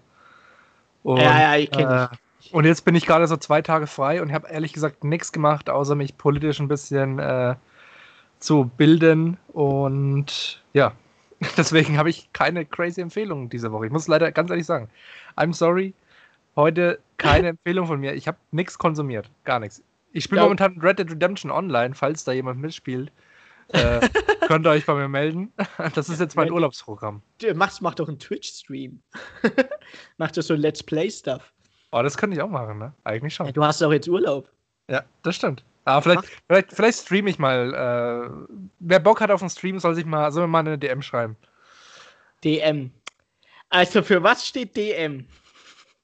Und, ja, ja, ich kenne äh, Und jetzt bin ich gerade so zwei Tage frei und habe ehrlich gesagt nichts gemacht, außer mich politisch ein bisschen äh, zu bilden. Und ja, deswegen habe ich keine crazy Empfehlungen diese Woche. Ich muss leider ganz ehrlich sagen, I'm sorry, heute keine Empfehlung von mir. Ich habe nichts konsumiert. Gar nichts. Ich spiele Ja. momentan Red Dead Redemption Online, falls da jemand mitspielt. Äh, könnt ihr euch bei mir melden. Das ist jetzt mein Urlaubsprogramm. Du machst, mach doch einen Twitch-Stream. mach doch so Let's Play-Stuff. Oh, das könnte ich auch machen, ne? Eigentlich schon. Ja, du hast doch jetzt Urlaub. Ja, das stimmt. Aber vielleicht, vielleicht, vielleicht streame ich mal. Äh, wer Bock hat auf einen Stream, soll sich mal, soll mir mal eine DM schreiben. DM. Also für was steht DM?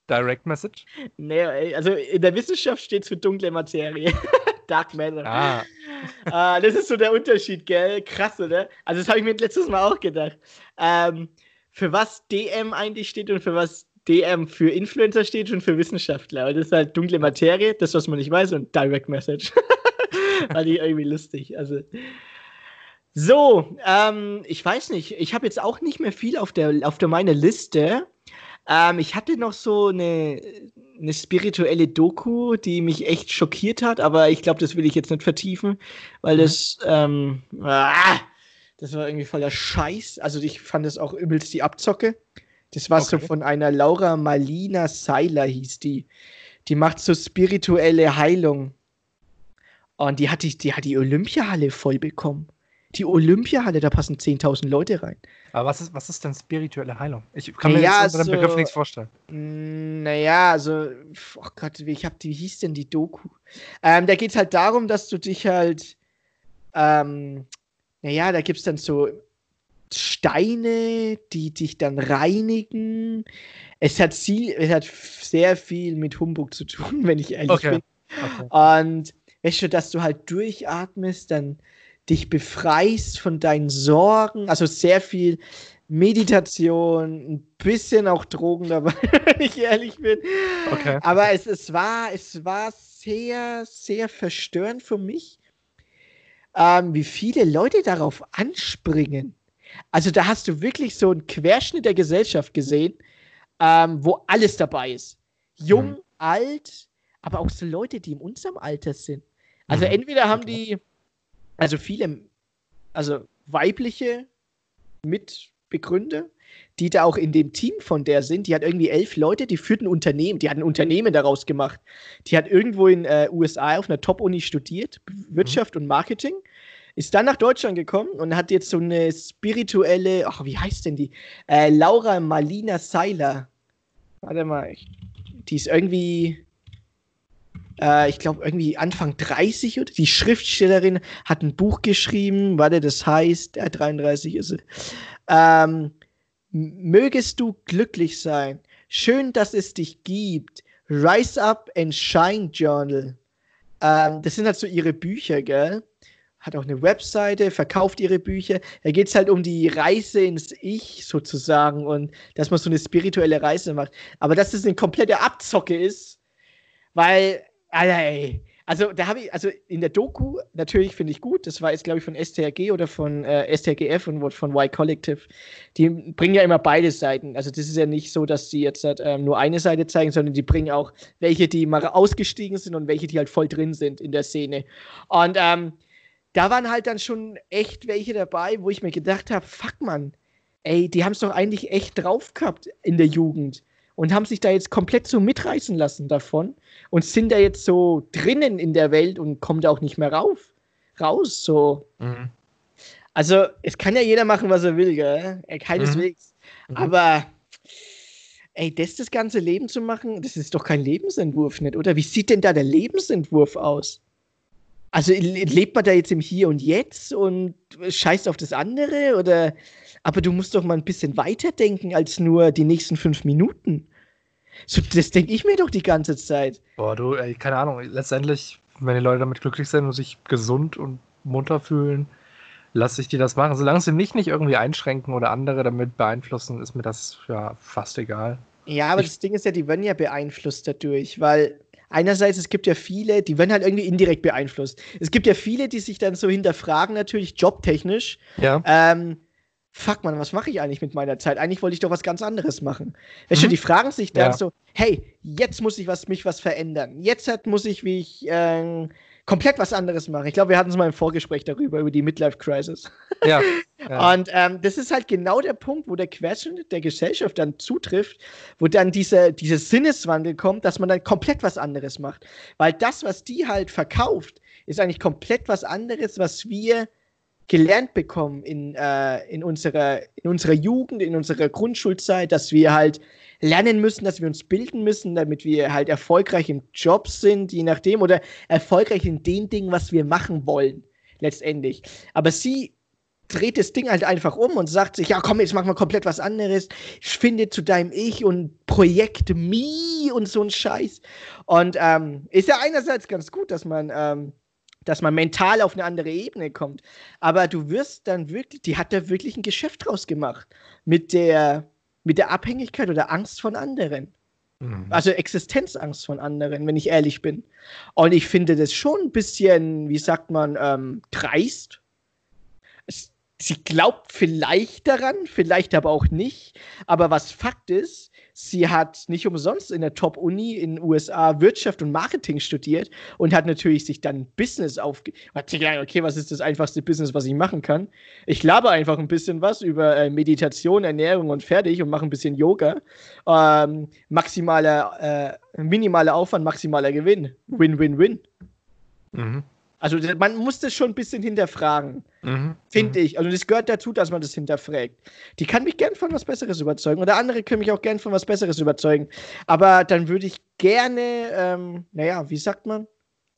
Direct Message. Nee, also in der Wissenschaft steht es für dunkle Materie. Dark Matter. Ah, Ah, das ist so der Unterschied, gell? Krass, oder? Also, das habe ich mir letztes Mal auch gedacht. Ähm, für was DM eigentlich steht und für was DM für Influencer steht und für Wissenschaftler. Und das ist halt dunkle Materie, das, was man nicht weiß, und Direct Message. Fand ich irgendwie lustig. Also. So, ähm, ich weiß nicht. Ich habe jetzt auch nicht mehr viel auf der, auf der meiner Liste. Ähm, ich hatte noch so eine, eine spirituelle Doku, die mich echt schockiert hat, aber ich glaube, das will ich jetzt nicht vertiefen, weil Mhm. das, ähm, ah, das war irgendwie voller Scheiß. Also ich fand das auch übelst die Abzocke. Das war so Okay. von einer Laura Malina Seiler, hieß die. Die macht so spirituelle Heilung. Und die hat die, die hat die Olympiahalle voll bekommen. Die Olympiahalle, da passen 10.000 Leute rein. aber was ist, was ist denn spirituelle Heilung? Ich kann mir Ja, jetzt unter dem so- Begriff nichts vorstellen. Mm, Naja, also, oh Gott, wie, ich hab wie hieß denn die Doku? Ähm, da geht es halt darum, dass du dich halt, ähm, naja, da gibt es dann so Steine, die dich dann reinigen. Es hat, viel, es hat sehr viel mit Humbug zu tun, wenn ich ehrlich Okay. bin. Okay. Und weißt du, dass du halt durchatmest, dann dich befreist von deinen Sorgen, also sehr viel Meditation, ein bisschen auch Drogen dabei, wenn ich ehrlich bin. Okay. Aber es, es, war, es war sehr, sehr verstörend für mich, ähm, wie viele Leute darauf anspringen. Also da hast du wirklich so einen Querschnitt der Gesellschaft gesehen, ähm, wo alles dabei ist. Jung, Mhm. alt, aber auch so Leute, die in unserem Alter sind. Also Mhm. entweder haben die, also viele, also weibliche Mitbegründer, die da auch in dem Team von der sind. Die hat irgendwie elf Leute, die führt ein Unternehmen, die hat ein Unternehmen daraus gemacht. Die hat irgendwo in äh, USA auf einer Top-Uni studiert, Wirtschaft und Marketing, ist dann nach Deutschland gekommen und hat jetzt so eine spirituelle, ach, wie heißt denn die? Äh, Laura Malina Seiler. Warte mal, ich, die ist irgendwie, äh, ich glaube, irgendwie Anfang 30 oder die Schriftstellerin hat ein Buch geschrieben, warte, das heißt, äh, 33 ist sie. Ähm, Mögest du glücklich sein. Schön, dass es dich gibt. Rise Up and Shine Journal. Ähm, das sind halt so ihre Bücher, gell? Hat auch eine Webseite, verkauft ihre Bücher. Da geht es halt um die Reise ins Ich sozusagen und dass man so eine spirituelle Reise macht. Aber dass das eine komplette Abzocke ist, weil, Alter, ey. Also, da habe ich, also in der Doku, natürlich finde ich gut, das war jetzt, glaube ich, von STRG oder von äh, STRGF und von Y Collective. Die bringen ja immer beide Seiten. Also, das ist ja nicht so, dass sie jetzt halt, ähm, nur eine Seite zeigen, sondern die bringen auch welche, die mal ausgestiegen sind und welche, die halt voll drin sind in der Szene. Und ähm, da waren halt dann schon echt welche dabei, wo ich mir gedacht habe, fuck man, ey, die haben es doch eigentlich echt drauf gehabt in der Jugend und haben sich da jetzt komplett so mitreißen lassen davon und sind da jetzt so drinnen in der Welt und kommen da auch nicht mehr rauf, raus, so. Mhm. Also, es kann ja jeder machen, was er will, gell? Äh, Keineswegs. Mhm. Aber, ey, das das ganze Leben zu machen, das ist doch kein Lebensentwurf, nicht, oder? Wie sieht denn da der Lebensentwurf aus? Also, le- lebt man da jetzt im Hier und Jetzt und scheißt auf das andere? Oder, aber du musst doch mal ein bisschen weiterdenken als nur die nächsten fünf Minuten. So, das denke ich mir doch die ganze Zeit. Boah, du, ey, keine Ahnung. Letztendlich, wenn die Leute damit glücklich sind und sich gesund und munter fühlen, lasse ich die das machen. Solange sie mich nicht irgendwie einschränken oder andere damit beeinflussen, ist mir das ja fast egal. Ja, aber Ich- das Ding ist ja, die werden ja beeinflusst dadurch, weil einerseits, es gibt ja viele, die werden halt irgendwie indirekt beeinflusst. Es gibt ja viele, die sich dann so hinterfragen, natürlich jobtechnisch, Ja. ähm, fuck man, was mache ich eigentlich mit meiner Zeit? Eigentlich wollte ich doch was ganz anderes machen. Weißt du, Mhm. die fragen sich dann Ja. so, hey, jetzt muss ich was, mich was verändern. Jetzt hat, muss ich mich, ähm, komplett was anderes machen. Ich glaube, wir hatten es mal im Vorgespräch darüber, über die Midlife Crisis. Ja. ja. Und ähm, das ist halt genau der Punkt, wo der Querschnitt der Gesellschaft dann zutrifft, wo dann dieser diese Sinneswandel kommt, dass man dann komplett was anderes macht. Weil das, was die halt verkauft, ist eigentlich komplett was anderes, was wir gelernt bekommen in, äh, in, unserer, in unserer Jugend, in unserer Grundschulzeit, dass wir halt lernen müssen, dass wir uns bilden müssen, damit wir halt erfolgreich im Job sind, je nachdem, oder erfolgreich in den Dingen, was wir machen wollen, letztendlich. Aber sie dreht das Ding halt einfach um und sagt sich, ja komm, jetzt machen wir komplett was anderes, finde zu deinem Ich und Projekt Me und so ein Scheiß. Und ähm, ist ja einerseits ganz gut, dass man ähm, dass man mental auf eine andere Ebene kommt. Aber du wirst dann wirklich, die hat da wirklich ein Geschäft draus gemacht mit der, mit der Abhängigkeit oder Angst von anderen. Mhm. Also Existenzangst von anderen, wenn ich ehrlich bin. Und ich finde das schon ein bisschen, wie sagt man, ähm, dreist. Es, sie glaubt vielleicht daran, vielleicht aber auch nicht. Aber was Fakt ist, Sie hat nicht umsonst in der Top-Uni in den USA Wirtschaft und Marketing studiert und hat natürlich sich dann Business aufge... Hat sich gedacht, okay, was ist das einfachste Business, was ich machen kann? Ich laber einfach ein bisschen was über äh, Meditation, Ernährung und fertig und mache ein bisschen Yoga. Ähm, maximaler, äh, minimaler Aufwand, maximaler Gewinn. Win-win-win. Mhm. Also man muss das schon ein bisschen hinterfragen, mhm. finde mhm. ich. Also das gehört dazu, dass man das hinterfragt. Die kann mich gern von was Besseres überzeugen oder andere können mich auch gern von was Besseres überzeugen. Aber dann würde ich gerne, ähm, naja, wie sagt man,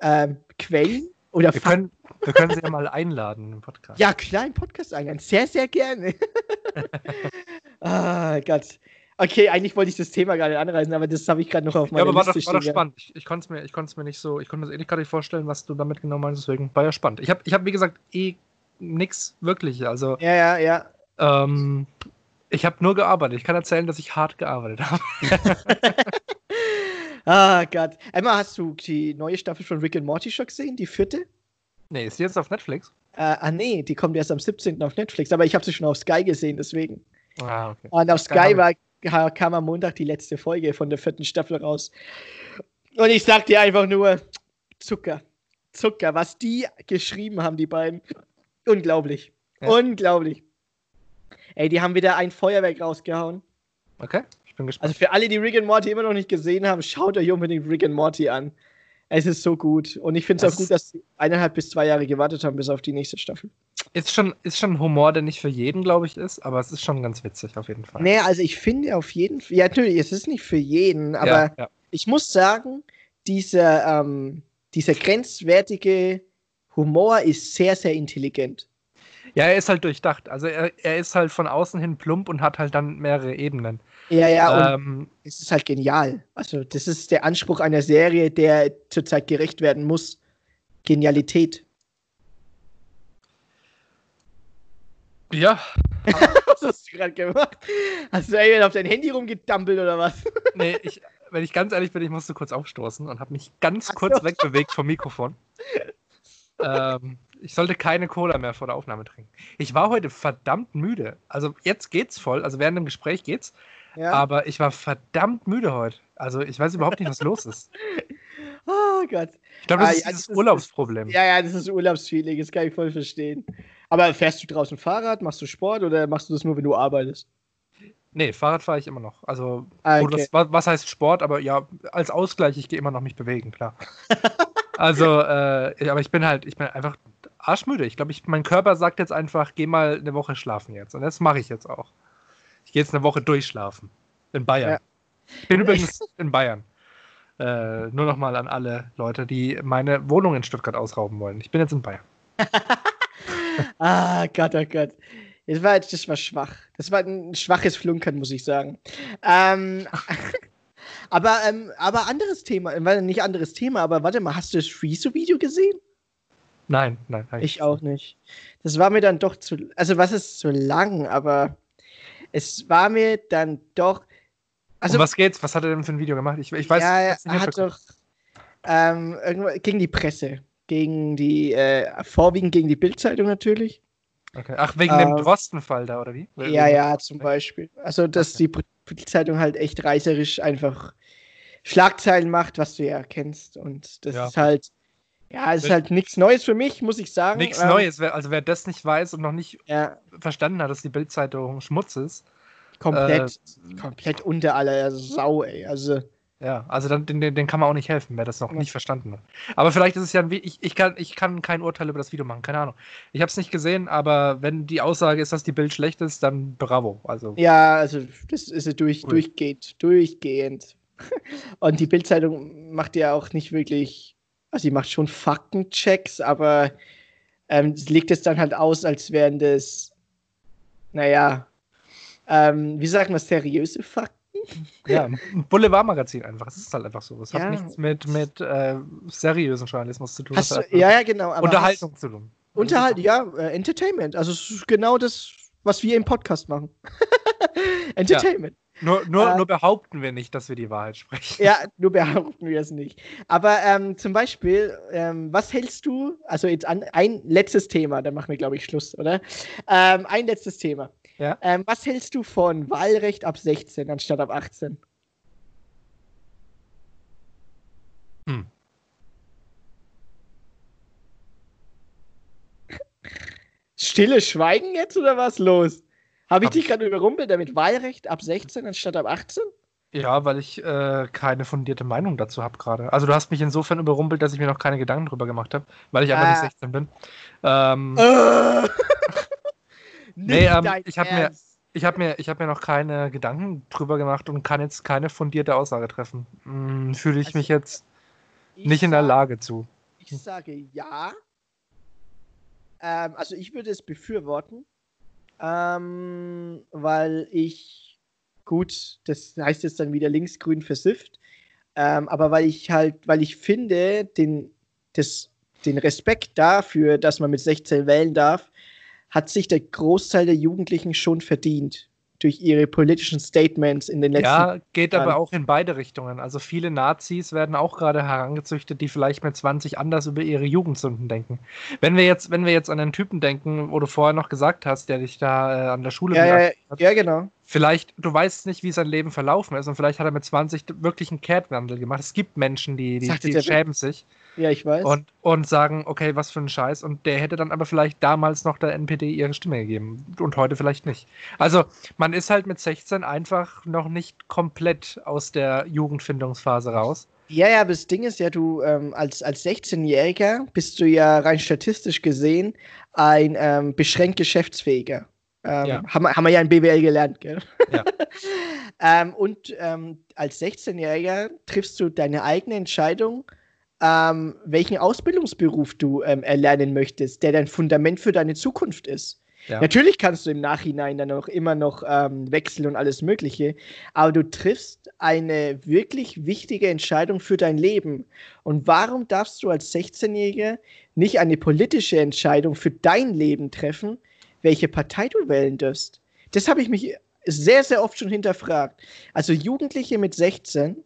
ähm, Quellen oder wir können, wir können sie ja mal einladen im Podcast. Ja, klar, im Podcast einladen. Sehr, sehr gerne. ah, Gott. Okay, eigentlich wollte ich das Thema gerade anreißen, aber das habe ich gerade noch auf meiner ja, aber Liste war doch, war doch spannend. Ich, ich konnte es mir, mir nicht so, ich konnte mir das eh gerade nicht vorstellen, was du damit genau meinst, deswegen war ja spannend. Ich habe, ich hab, wie gesagt, eh nichts wirklich, also. Ja, ja, ja. Ähm, ich habe nur gearbeitet. Ich kann erzählen, dass ich hart gearbeitet habe. ah, Gott. Emma, hast du die neue Staffel von Rick and Morty schon gesehen, die vierte? Nee, ist die jetzt auf Netflix? Äh, ah, nee, die kommt erst am 17. auf Netflix, aber ich habe sie schon auf Sky gesehen, deswegen. Ah, okay. Und auf Sky war, kam am Montag die letzte Folge von der vierten Staffel raus. Und ich sag dir einfach nur, Zucker. Zucker, was die geschrieben haben, die beiden. Unglaublich. Ja. Unglaublich. Ey, die haben wieder ein Feuerwerk rausgehauen. Okay, ich bin gespannt. Also für alle, die Rick and Morty immer noch nicht gesehen haben, schaut euch unbedingt Rick and Morty an. Es ist so gut. Und ich finde es auch gut, dass sie eineinhalb bis zwei Jahre gewartet haben, bis auf die nächste Staffel. Ist schon, ist schon Humor, der nicht für jeden, glaube ich, ist, aber es ist schon ganz witzig auf jeden Fall. Nee, also ich finde auf jeden Fall, ja, natürlich, es ist nicht für jeden, aber ja, ja. ich muss sagen, dieser, ähm, dieser grenzwertige Humor ist sehr, sehr intelligent. Ja, er ist halt durchdacht. Also er, er ist halt von außen hin plump und hat halt dann mehrere Ebenen. Ja, ja, ähm, es ist halt genial. Also, das ist der Anspruch einer Serie, der zurzeit gerecht werden muss. Genialität. Ja. was hast du gerade gemacht? Hast du irgendwie auf dein Handy rumgedampelt oder was? nee, ich, wenn ich ganz ehrlich bin, ich musste kurz aufstoßen und habe mich ganz kurz wegbewegt vom Mikrofon. ähm, ich sollte keine Cola mehr vor der Aufnahme trinken. Ich war heute verdammt müde. Also jetzt geht's voll, also während dem Gespräch geht's. Ja. Aber ich war verdammt müde heute. Also ich weiß überhaupt nicht, was los ist. Oh Gott. Ich glaube, das ah, ist ja, dieses das Urlaubsproblem. Ist, ja, ja, das ist Urlaubsfeeling, das kann ich voll verstehen. Aber fährst du draußen Fahrrad, machst du Sport oder machst du das nur, wenn du arbeitest? Nee, Fahrrad fahre ich immer noch. Also, ah, okay. das, was heißt Sport? Aber ja, als Ausgleich, ich gehe immer noch mich bewegen, klar. also, äh, aber ich bin halt, ich bin einfach arschmüde. Ich glaube, mein Körper sagt jetzt einfach, geh mal eine Woche schlafen jetzt. Und das mache ich jetzt auch. Ich gehe jetzt eine Woche durchschlafen. In Bayern. Ja. Ich bin übrigens in Bayern. Äh, nur nochmal an alle Leute, die meine Wohnung in Stuttgart ausrauben wollen. Ich bin jetzt in Bayern. ah, Gott, oh Gott. Das war, das war schwach. Das war ein schwaches Flunkern, muss ich sagen. Ähm, aber, ähm, aber anderes Thema, äh, nicht anderes Thema, aber warte mal, hast du das Freezo-Video gesehen? Nein, nein, nein. Ich auch nicht. Das war mir dann doch zu, also was ist zu lang, aber es war mir dann doch. Also, um was geht's? Was hat er denn für ein Video gemacht? Ich, ich weiß Ja, er hat doch ähm, gegen die Presse, gegen die, äh, vorwiegend gegen die Bildzeitung natürlich. Okay. Ach, wegen ähm, dem Drostenfall da, oder wie? Ja, ja, zum Beispiel. Also, dass okay. die Bildzeitung halt echt reißerisch einfach Schlagzeilen macht, was du ja kennst. Und das ja. ist halt Ja, es ist halt nichts Neues für mich, muss ich sagen. Nichts Ähm, Neues. Also wer das nicht weiß und noch nicht Ja, verstanden hat, dass die Bildzeitung Schmutz ist, komplett, komplett unter aller Sau, ey. Also, ja, also dann, den, den kann man auch nicht helfen, wer das noch Ja. nicht verstanden hat. Aber vielleicht ist es ja ein, ich, ich, kann, ich kann kein Urteil über das Video machen, keine Ahnung. Ich habe es nicht gesehen, aber wenn die Aussage ist, dass die Bild schlecht ist, dann bravo. Also ja, also, das ist durch, Cool. durchgehend, durchgehend. Und die Bildzeitung macht ja auch nicht wirklich, also sie macht schon Faktenchecks, aber ähm, es legt es dann halt aus, als wären das, naja, ähm, wie sagt man, seriöse Fakten? Ja, ein Boulevardmagazin einfach. Es ist halt einfach so. Es Ja. hat nichts mit, mit äh, seriösen Journalismus zu tun. Hast du, ja, ja, genau. Aber Unterhaltung zu tun. Hast, Unterhalt, ja, äh, Entertainment. Also es ist genau das, was wir im Podcast machen. Entertainment. Nur, nur, Äh, nur behaupten wir nicht, dass wir die Wahrheit sprechen. Ja, nur behaupten wir es nicht. Aber ähm, zum Beispiel, ähm, was hältst du, also jetzt an, ein letztes Thema, dann machen wir, glaube ich, Schluss, oder? Ähm, ein letztes Thema. Ja. Ähm, was hältst du von Wahlrecht ab 16 anstatt ab 18? Hm. Stille Schweigen jetzt oder was los? Habe ich Hab dich ich- gerade überrumpelt damit Wahlrecht ab 16 anstatt ab 18? Ja, weil ich äh, keine fundierte Meinung dazu habe gerade. Also du hast mich insofern überrumpelt, dass ich mir noch keine Gedanken drüber gemacht habe, weil ich einfach Ah. nicht 16 bin. Ähm, Äh. Nee, ähm, ich hab mir- ich habe mir, ich hab mir noch keine Gedanken drüber gemacht und kann jetzt keine fundierte Aussage treffen. Hm, Fühle ich Also, mich jetzt Ich nicht in der sag- Lage zu. Ich sage ja. Ähm, also ich würde es befürworten, ähm, weil ich, gut, das heißt jetzt dann wieder linksgrün versifft, ähm, aber weil ich halt, weil ich finde, den, das, den Respekt dafür, dass man mit 16 wählen darf, hat sich der Großteil der Jugendlichen schon verdient durch ihre politischen Statements in den letzten Ja, geht aber Jahren. auch in beide Richtungen. Also viele Nazis werden auch gerade herangezüchtet, die vielleicht mit 20 anders über ihre Jugendsünden denken. Wenn wir jetzt, wenn wir jetzt an den Typen denken, wo du vorher noch gesagt hast, der dich da äh, an der Schule Ja, ja, hat, ja, genau. vielleicht, du weißt nicht, wie sein Leben verlaufen ist und vielleicht hat er mit 20 wirklich einen Kehrtwandel gemacht. Es gibt Menschen, die, die, die schämen sich Ja, ich weiß. und, und sagen, okay, was für ein Scheiß. Und der hätte dann aber vielleicht damals noch der NPD ihre Stimme gegeben und heute vielleicht nicht. Also man ist halt mit 16 einfach noch nicht komplett aus der Jugendfindungsphase raus. Ja, ja, aber das Ding ist ja, du ähm, als, als 16-Jähriger bist du ja rein statistisch gesehen ein ähm, beschränkt Geschäftsfähiger. Ähm, Ja. haben, wir- haben wir ja in BWL gelernt, gell? Ja. ähm, und ähm, als 16-Jähriger triffst du deine eigene Entscheidung, ähm, welchen Ausbildungsberuf du ähm, erlernen möchtest, der dein Fundament für deine Zukunft ist. Ja. Natürlich kannst du im Nachhinein dann auch immer noch ähm, wechseln und alles Mögliche, aber du triffst eine wirklich wichtige Entscheidung für dein Leben. Und warum darfst du als 16-Jähriger nicht eine politische Entscheidung für dein Leben treffen, welche Partei du wählen darfst? Das habe ich mich sehr, sehr oft schon hinterfragt. Also Jugendliche mit 16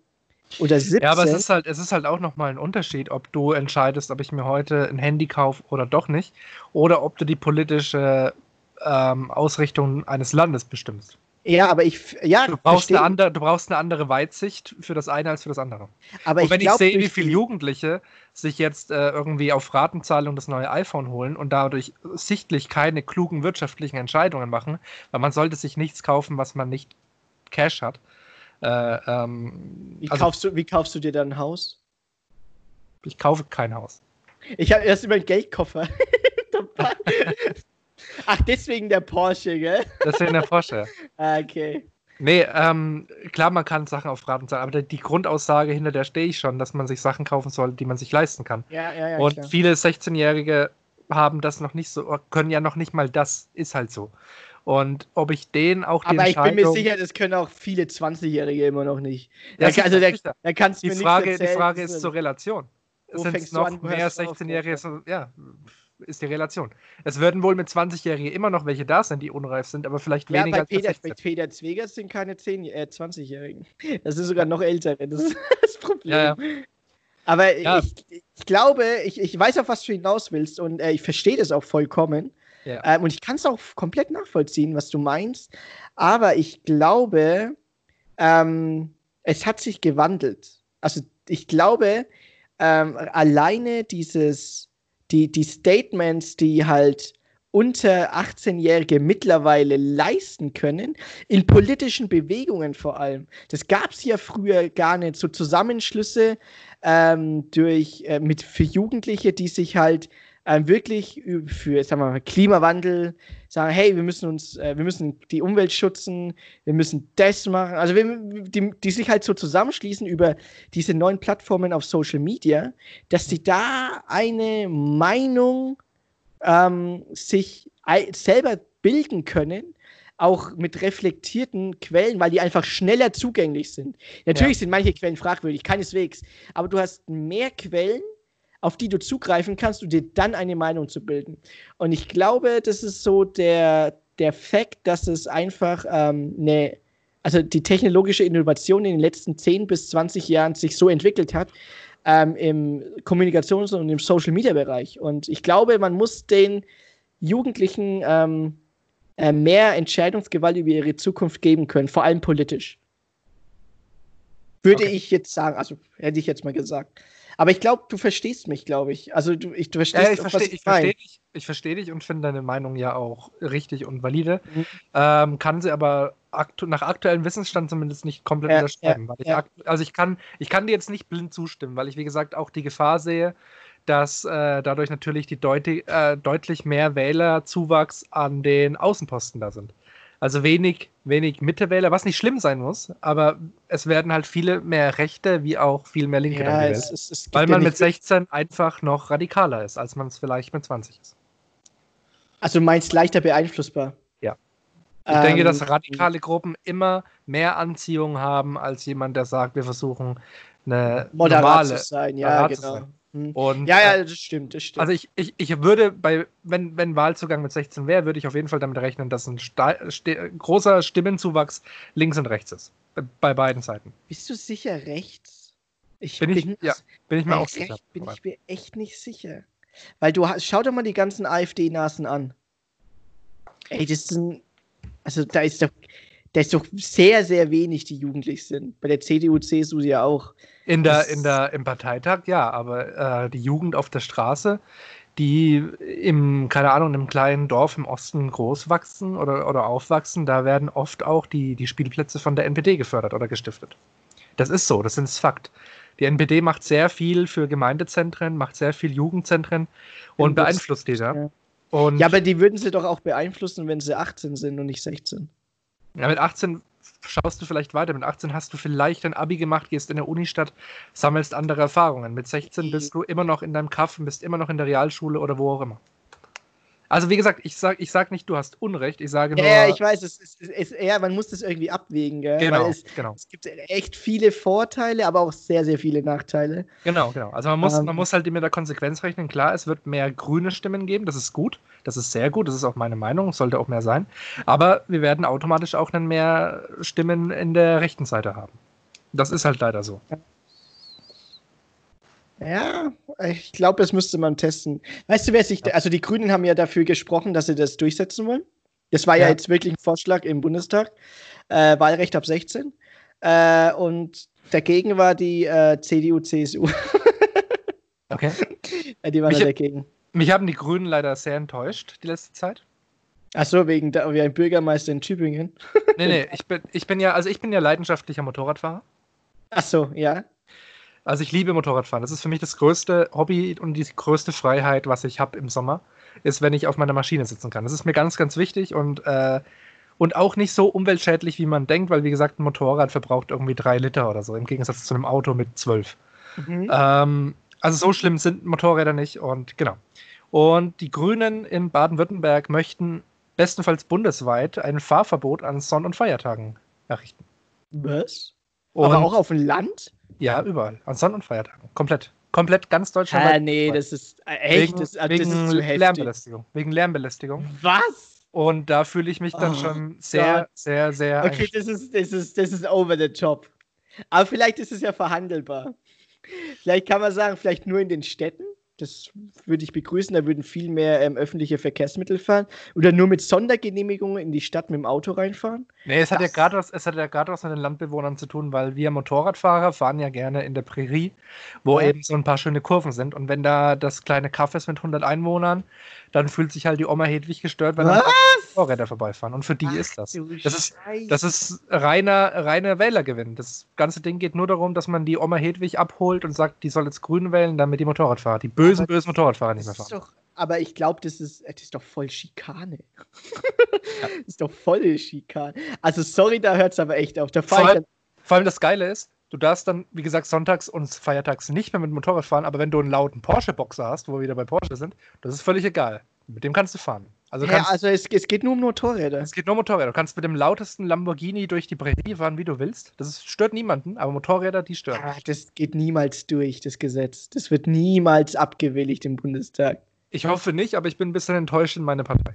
oder 17. Ja, aber es ist halt, es ist halt auch nochmal ein Unterschied, ob du entscheidest, ob ich mir heute ein Handy kaufe oder doch nicht, oder ob du die politische ähm, Ausrichtung eines Landes bestimmst. ja, aber ich, ja, Du brauchst, verstehe, eine andere, du brauchst eine andere Weitsicht für das eine als für das andere. aber und ich wenn ich glaube, sehe, wie viele Jugendliche sich jetzt äh, irgendwie auf Ratenzahlung das neue iPhone holen und dadurch sichtlich keine klugen wirtschaftlichen Entscheidungen machen, weil man sollte sich nichts kaufen, was man nicht Cash hat. Äh, ähm, wie, also kaufst du, wie kaufst du dir dann ein Haus? ich kaufe kein Haus. Ich habe erst immer einen Geldkoffer dabei. Ach, deswegen der Porsche, gell? Deswegen der Porsche. Ah, Okay. Nee, ähm, klar, man kann Sachen auf Raten zahlen, aber die Grundaussage, hinter der stehe ich schon, dass man sich Sachen kaufen soll, die man sich leisten kann. Ja, ja, ja. und klar. viele 16-Jährige haben das noch nicht so, können ja noch nicht mal das, ist halt so. Und ob ich den auch die Aber ich bin mir sicher, das können auch viele 20-Jährige immer noch nicht. Ja, Da, also da, sicher. da kannst du die mir Frage, nichts die erzählen, Frage das ist zur Relation. Sind es noch an, mehr hörst du auf, 16-Jährige? so- Ja, ist die Relation. Es würden wohl mit 20-Jährigen immer noch welche da sein, die unreif sind, aber vielleicht Ja, weniger bei Peter, 16. bei Peter Zwegert sind keine 10, äh, 20-Jährigen. Das sind sogar noch ältere. Das ist das Problem. Ja, ja. Aber. Ich, ich glaube, ich, ich weiß, auf was du hinaus willst und äh, ich verstehe das auch vollkommen. Ja. Ähm, und ich kann es auch komplett nachvollziehen, was du meinst. Aber ich glaube, ähm, es hat sich gewandelt. Also ich glaube, ähm, alleine dieses, die, die Statements, die halt unter 18-Jährige mittlerweile leisten können, in politischen Bewegungen vor allem. Das gab es ja früher gar nicht, so Zusammenschlüsse ähm, durch, äh, mit, für Jugendliche, die sich halt ähm, wirklich für sagen wir mal, Klimawandel sagen, hey, wir müssen uns, äh, wir müssen die Umwelt schützen, wir müssen das machen. Also wir, die, die sich halt so zusammenschließen über diese neuen Plattformen auf Social Media, dass sie da eine Meinung ähm, sich selber bilden können, auch mit reflektierten Quellen, weil die einfach schneller zugänglich sind. Natürlich ja. sind manche Quellen fragwürdig, keineswegs, aber du hast mehr Quellen, auf die du zugreifen kannst, um dir dann eine Meinung zu bilden. Und ich glaube, das ist so der, der Fakt, dass es einfach ähm, eine, also die technologische Innovation in den letzten 10 bis 20 Jahren sich so entwickelt hat, ähm, im Kommunikations- und im Social-Media-Bereich. Und ich glaube, man muss den Jugendlichen ähm, äh, mehr Entscheidungsgewalt über ihre Zukunft geben können, vor allem politisch. Würde okay. ich jetzt sagen, also hätte ich jetzt mal gesagt. Aber ich glaube, du verstehst mich, glaube ich. Also du, ich, du verstehst, ja, ich verstehe ich versteh dich, ich versteh dich und finde deine Meinung ja auch richtig und valide. Mhm. Ähm, kann sie aber aktu nach aktuellem Wissensstand zumindest nicht komplett ja, unterschreiben. Ja, ich also ich kann, ich kann dir jetzt nicht blind zustimmen, weil ich, wie gesagt, auch die Gefahr sehe, dass äh, dadurch natürlich die deut äh, deutlich mehr Wählerzuwachs an den Außenposten da sind. Also wenig, wenig Mittewähler, was nicht schlimm sein muss, aber es werden halt viele mehr Rechte wie auch viel mehr Linke ja, gewählt, es, es, es weil man ja mit 16 einfach noch radikaler ist, als man es vielleicht mit 20 ist. Also du meinst leichter beeinflussbar? Ja. Ich ähm, denke, dass radikale Gruppen immer mehr Anziehung haben als jemand, der sagt, wir versuchen eine moderat normale, zu sein. Ja, genau. Hm. Und, ja, ja, das stimmt, das stimmt. Also ich, ich, ich würde bei, wenn, wenn Wahlzugang mit 16 wäre, würde ich auf jeden Fall damit rechnen, dass ein st großer Stimmenzuwachs links und rechts ist. Bei beiden Seiten. Bist du sicher rechts? Ich bin, bin, ich, ja, bin ich mir auch sicher. Bin ich mir echt nicht sicher. Weil du schau dir mal die ganzen AfD-Nasen an. Ey, das sind. Also da ist doch da ist doch sehr, sehr wenig, die jugendlich sind. Bei der CDU, CSU ja auch. In der, in der, Im Parteitag ja, aber äh, die Jugend auf der Straße, die im, keine Ahnung, in einem kleinen Dorf im Osten groß wachsen oder, oder aufwachsen, da werden oft auch die, die Spielplätze von der NPD gefördert oder gestiftet. Das ist so, das ist Fakt. Die NPD macht sehr viel für Gemeindezentren, macht sehr viel Jugendzentren und beeinflusst die da. Ja. Ja, aber die würden sie doch auch beeinflussen, wenn sie 18 sind und nicht 16. Ja, mit 18 schaust du vielleicht weiter. Mit 18 hast du vielleicht ein Abi gemacht, gehst in der Unistadt, sammelst andere Erfahrungen. Mit 16 bist du immer noch in deinem Kaff, bist immer noch in der Realschule oder wo auch immer. Also wie gesagt, ich sag, ich sag nicht, du hast Unrecht, ich sage nur. Ja, ich weiß, es ist, es ist, ja, man muss das irgendwie abwägen, gell? Genau, es, genau. Es gibt echt viele Vorteile, aber auch sehr, sehr viele Nachteile. Genau, genau. Also man muss, ähm, man muss halt mit der Konsequenz rechnen. Klar, es wird mehr grüne Stimmen geben, das ist gut, das ist sehr gut, das ist auch meine Meinung, sollte auch mehr sein. Aber wir werden automatisch auch dann mehr Stimmen in der rechten Seite haben. Das ist halt leider so. Ja. Ja, ich glaube, das müsste man testen. Weißt du, wer sich, also die Grünen haben ja dafür gesprochen, dass sie das durchsetzen wollen. Das war ja, ja jetzt wirklich ein Vorschlag im Bundestag. Äh, Wahlrecht ab 16. Äh, und dagegen war die äh, CDU, CSU. okay. die waren mich, dagegen. Mich haben die Grünen leider sehr enttäuscht die letzte Zeit. Ach so, wegen der, wie ein Bürgermeister in Tübingen. nee, nee, ich bin, ich bin ja, also ich bin ja leidenschaftlicher Motorradfahrer. Ach so, ja. Also ich liebe Motorradfahren. Das ist für mich das größte Hobby und die größte Freiheit, was ich habe im Sommer, ist, wenn ich auf meiner Maschine sitzen kann. Das ist mir ganz, ganz wichtig und, äh, und auch nicht so umweltschädlich, wie man denkt, weil wie gesagt, ein Motorrad verbraucht irgendwie drei Liter oder so, im Gegensatz zu einem Auto mit zwölf. Mhm. Ähm, also so schlimm sind Motorräder nicht und genau. Und die Grünen in Baden-Württemberg möchten bestenfalls bundesweit ein Fahrverbot an Sonn- und Feiertagen errichten. Was? Und Aber auch auf dem Land? Ja, überall. An Sonn- und Feiertagen. Komplett. Komplett ganz Deutschland. Ah, nee, das ist äh, echt. Wegen, das, das wegen ist zu Lärmbelästigung. Wegen Lärmbelästigung. Was? Und da fühle ich mich dann oh, schon sehr, Gott. sehr, sehr. Okay, das ist, das, ist, das ist over the top. Aber vielleicht ist es ja verhandelbar. Vielleicht kann man sagen, vielleicht nur in den Städten. Das würde ich begrüßen. Da würden viel mehr ähm, öffentliche Verkehrsmittel fahren. Oder nur mit Sondergenehmigungen in die Stadt mit dem Auto reinfahren. Nee, es hat, ja Das- gerade was, es hat ja gerade was mit den Landbewohnern zu tun, weil wir Motorradfahrer fahren ja gerne in der Prärie, wo Ja. eben so ein paar schöne Kurven sind. Und wenn da das kleine Kaff ist mit 100 Einwohnern, dann fühlt sich halt die Oma Hedwig gestört, wenn dann Motorräder vorbeifahren. Und für die ist das. Das ist- Das ist reiner, reiner Wählergewinn. Das ganze Ding geht nur darum, dass man die Oma Hedwig abholt und sagt, die soll jetzt grün wählen, damit die Motorradfahrer, die bösen, Aber bösen Motorradfahrer nicht mehr fahren. doch, aber ich glaube, das ist, das ist doch voll Schikane. Das ist doch voll Schikane. Also, sorry, da hört es aber echt auf. Da Vor allem- Vor allem das Geile ist, du darfst dann, wie gesagt, sonntags und feiertags nicht mehr mit dem Motorrad fahren, aber wenn du einen lauten Porsche-Boxer hast, wo wir wieder bei Porsche sind, das ist völlig egal. Mit dem kannst du fahren. Also, ja, kannst, also es, es geht nur um Motorräder. es geht nur Motorräder. Du kannst mit dem lautesten Lamborghini durch die Prärie fahren, wie du willst. Das ist, stört niemanden, aber Motorräder, die stören. Ah, das geht niemals durch, das Gesetz. Das wird niemals abgewilligt im Bundestag. Ich hoffe nicht, aber ich bin ein bisschen enttäuscht in meine Partei.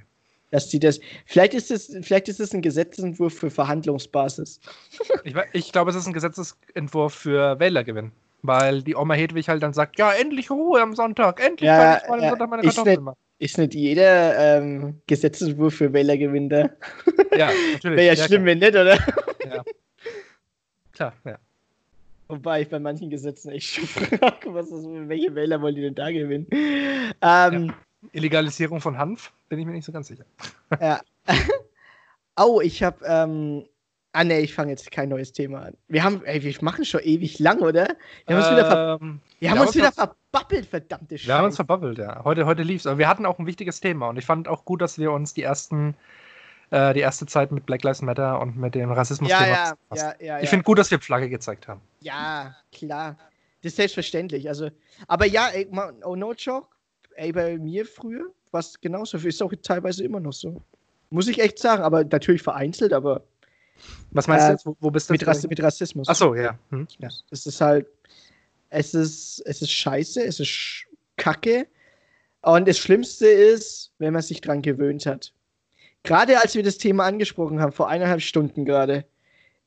Dass die das. Vielleicht ist es, vielleicht ist es ein Gesetzentwurf für Verhandlungsbasis. Ich, ich glaube, es ist ein Gesetzesentwurf für Wählergewinn. Weil die Oma Hedwig halt dann sagt, ja, endlich Ruhe am Sonntag, endlich Ja, kann ich mal am ja, Sonntag meine ist Kartoffeln nicht- machen. Ist nicht jeder ähm, Gesetzentwurf für Wählergewinn da? Ja, natürlich. Wäre ja, schlimm, wenn nicht, oder? Klar, klar ja. Wobei ich bei manchen Gesetzen echt frage, was ist, welche Wähler wollen die denn da gewinnen? Ähm, Illegalisierung von Hanf, bin ich mir nicht so ganz sicher. ja. oh, ich habe. Ähm, ah, ne, ich fange jetzt kein neues Thema an. Wir haben, ey, wir machen schon ewig lang, oder? Wir haben uns wieder, ver Ähm, wir haben wir uns wieder verbabbelt, verdammte Scheiße. wir haben uns verbabbelt, ja. Heute, heute lief's. Aber wir hatten auch ein wichtiges Thema und ich fand auch gut, dass wir uns die ersten, äh, die erste Zeit mit Black Lives Matter und mit dem rassismus ja, ja, ja, ja, Ich ja. finde gut, dass wir Flagge gezeigt haben. Ja, klar. Das ist selbstverständlich. Also, aber ja, ey, oh no joke. Ey, bei mir früher war es genauso. Ist auch teilweise immer noch so. Muss ich echt sagen, aber natürlich vereinzelt, aber Was meinst Äh, du jetzt? Wo, wo bist du mit? Rass mit Rassismus. Achso, ja. Hm, ja. Es ist halt, es ist, es ist scheiße, es ist sch- kacke. Und das Schlimmste ist, wenn man sich dran gewöhnt hat. Gerade als wir das Thema angesprochen haben, vor eineinhalb Stunden gerade,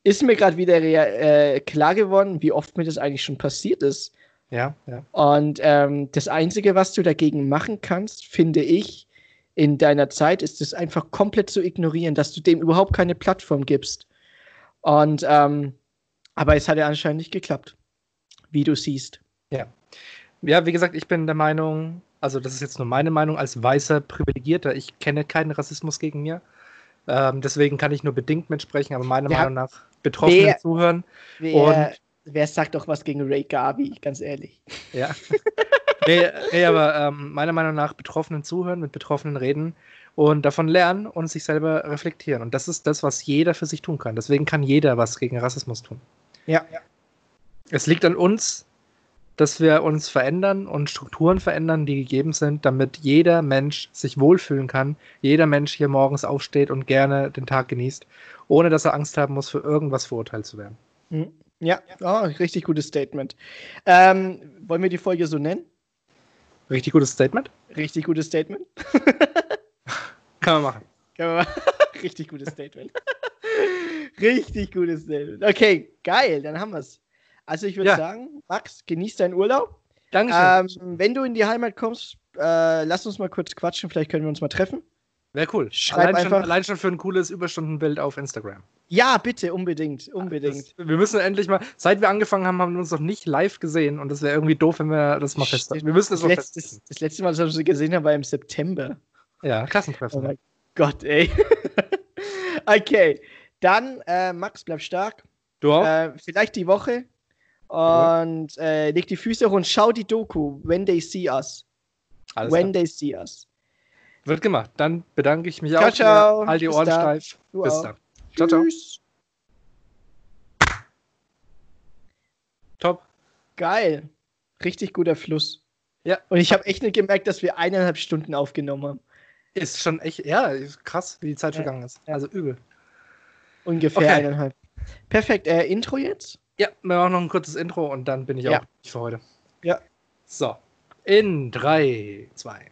ist mir gerade wieder äh, klar geworden, wie oft mir das eigentlich schon passiert ist. Ja, ja. Und ähm, das Einzige, was du dagegen machen kannst, finde ich, in deiner Zeit, ist es einfach komplett zu ignorieren, dass du dem überhaupt keine Plattform gibst. Und ähm, aber es hat ja anscheinend nicht geklappt, wie du siehst. Ja, wie gesagt, ich bin der Meinung, also das ist jetzt nur meine Meinung als weißer Privilegierter, ich kenne keinen Rassismus gegen mir. Ähm, deswegen kann ich nur bedingt mitsprechen, aber meiner Ja. Meinung nach Betroffenen Wer- zuhören. Wer, wer sagt doch was gegen Ray Garvey, ganz ehrlich. Ja. nee, nee, aber ähm, meiner Meinung nach Betroffenen zuhören, mit Betroffenen reden und davon lernen und sich selber reflektieren. Und das ist das, was jeder für sich tun kann. Deswegen kann jeder was gegen Rassismus tun. Ja. Es liegt an uns, dass wir uns verändern und Strukturen verändern, die gegeben sind, damit jeder Mensch sich wohlfühlen kann, jeder Mensch hier morgens aufsteht und gerne den Tag genießt, ohne dass er Angst haben muss, für irgendwas verurteilt zu werden. Hm. Ja, oh, richtig gutes Statement. Ähm, wollen wir die Folge so nennen? Richtig gutes Statement? Richtig gutes Statement? Kann man machen. Können wir mal- Richtig gutes Statement. Richtig gutes Statement. Okay, geil, dann haben wir es. Also ich würde Ja. sagen, Max, genieß deinen Urlaub. Dankeschön. Ähm, wenn du in die Heimat kommst, äh, lass uns mal kurz quatschen, vielleicht können wir uns mal treffen. Wäre cool. Schreib allein, schon, einfach- allein schon für ein cooles Überstundenbild auf Instagram. Ja, bitte, unbedingt, unbedingt. Das, wir müssen endlich mal, seit wir angefangen haben, haben wir uns noch nicht live gesehen und das wäre irgendwie doof, wenn wir das mal festhalten. Wir müssen das das, mal letzte, festhalten. das letzte Mal, dass wir sie gesehen haben, war im September. Ja, Oh Klassentreffen. mein Gott, ey. okay, dann, äh, Max, bleib stark. du auch? Äh, vielleicht die Woche. Und äh, leg die Füße hoch und schau die Doku, When They See Us. Alles When klar. They See Us. Wird gemacht. Dann bedanke ich mich Ciao, auch. ciao. Halt die Ohren dann. steif. Du Bis auch. dann. Ciao, ciao. Tschüss. Top. Geil. Richtig guter Fluss. Ja. Und ich habe echt nicht gemerkt, dass wir eineinhalb Stunden aufgenommen haben. Ist schon echt, ja, krass, wie die Zeit Ja, vergangen ist. ja. Also übel. Ungefähr Okay. eineinhalb. Perfekt. Äh, Intro jetzt? Ja, wir machen noch ein kurzes Intro und dann bin ich Ja. auch für heute. Ja. So. In 3, 2,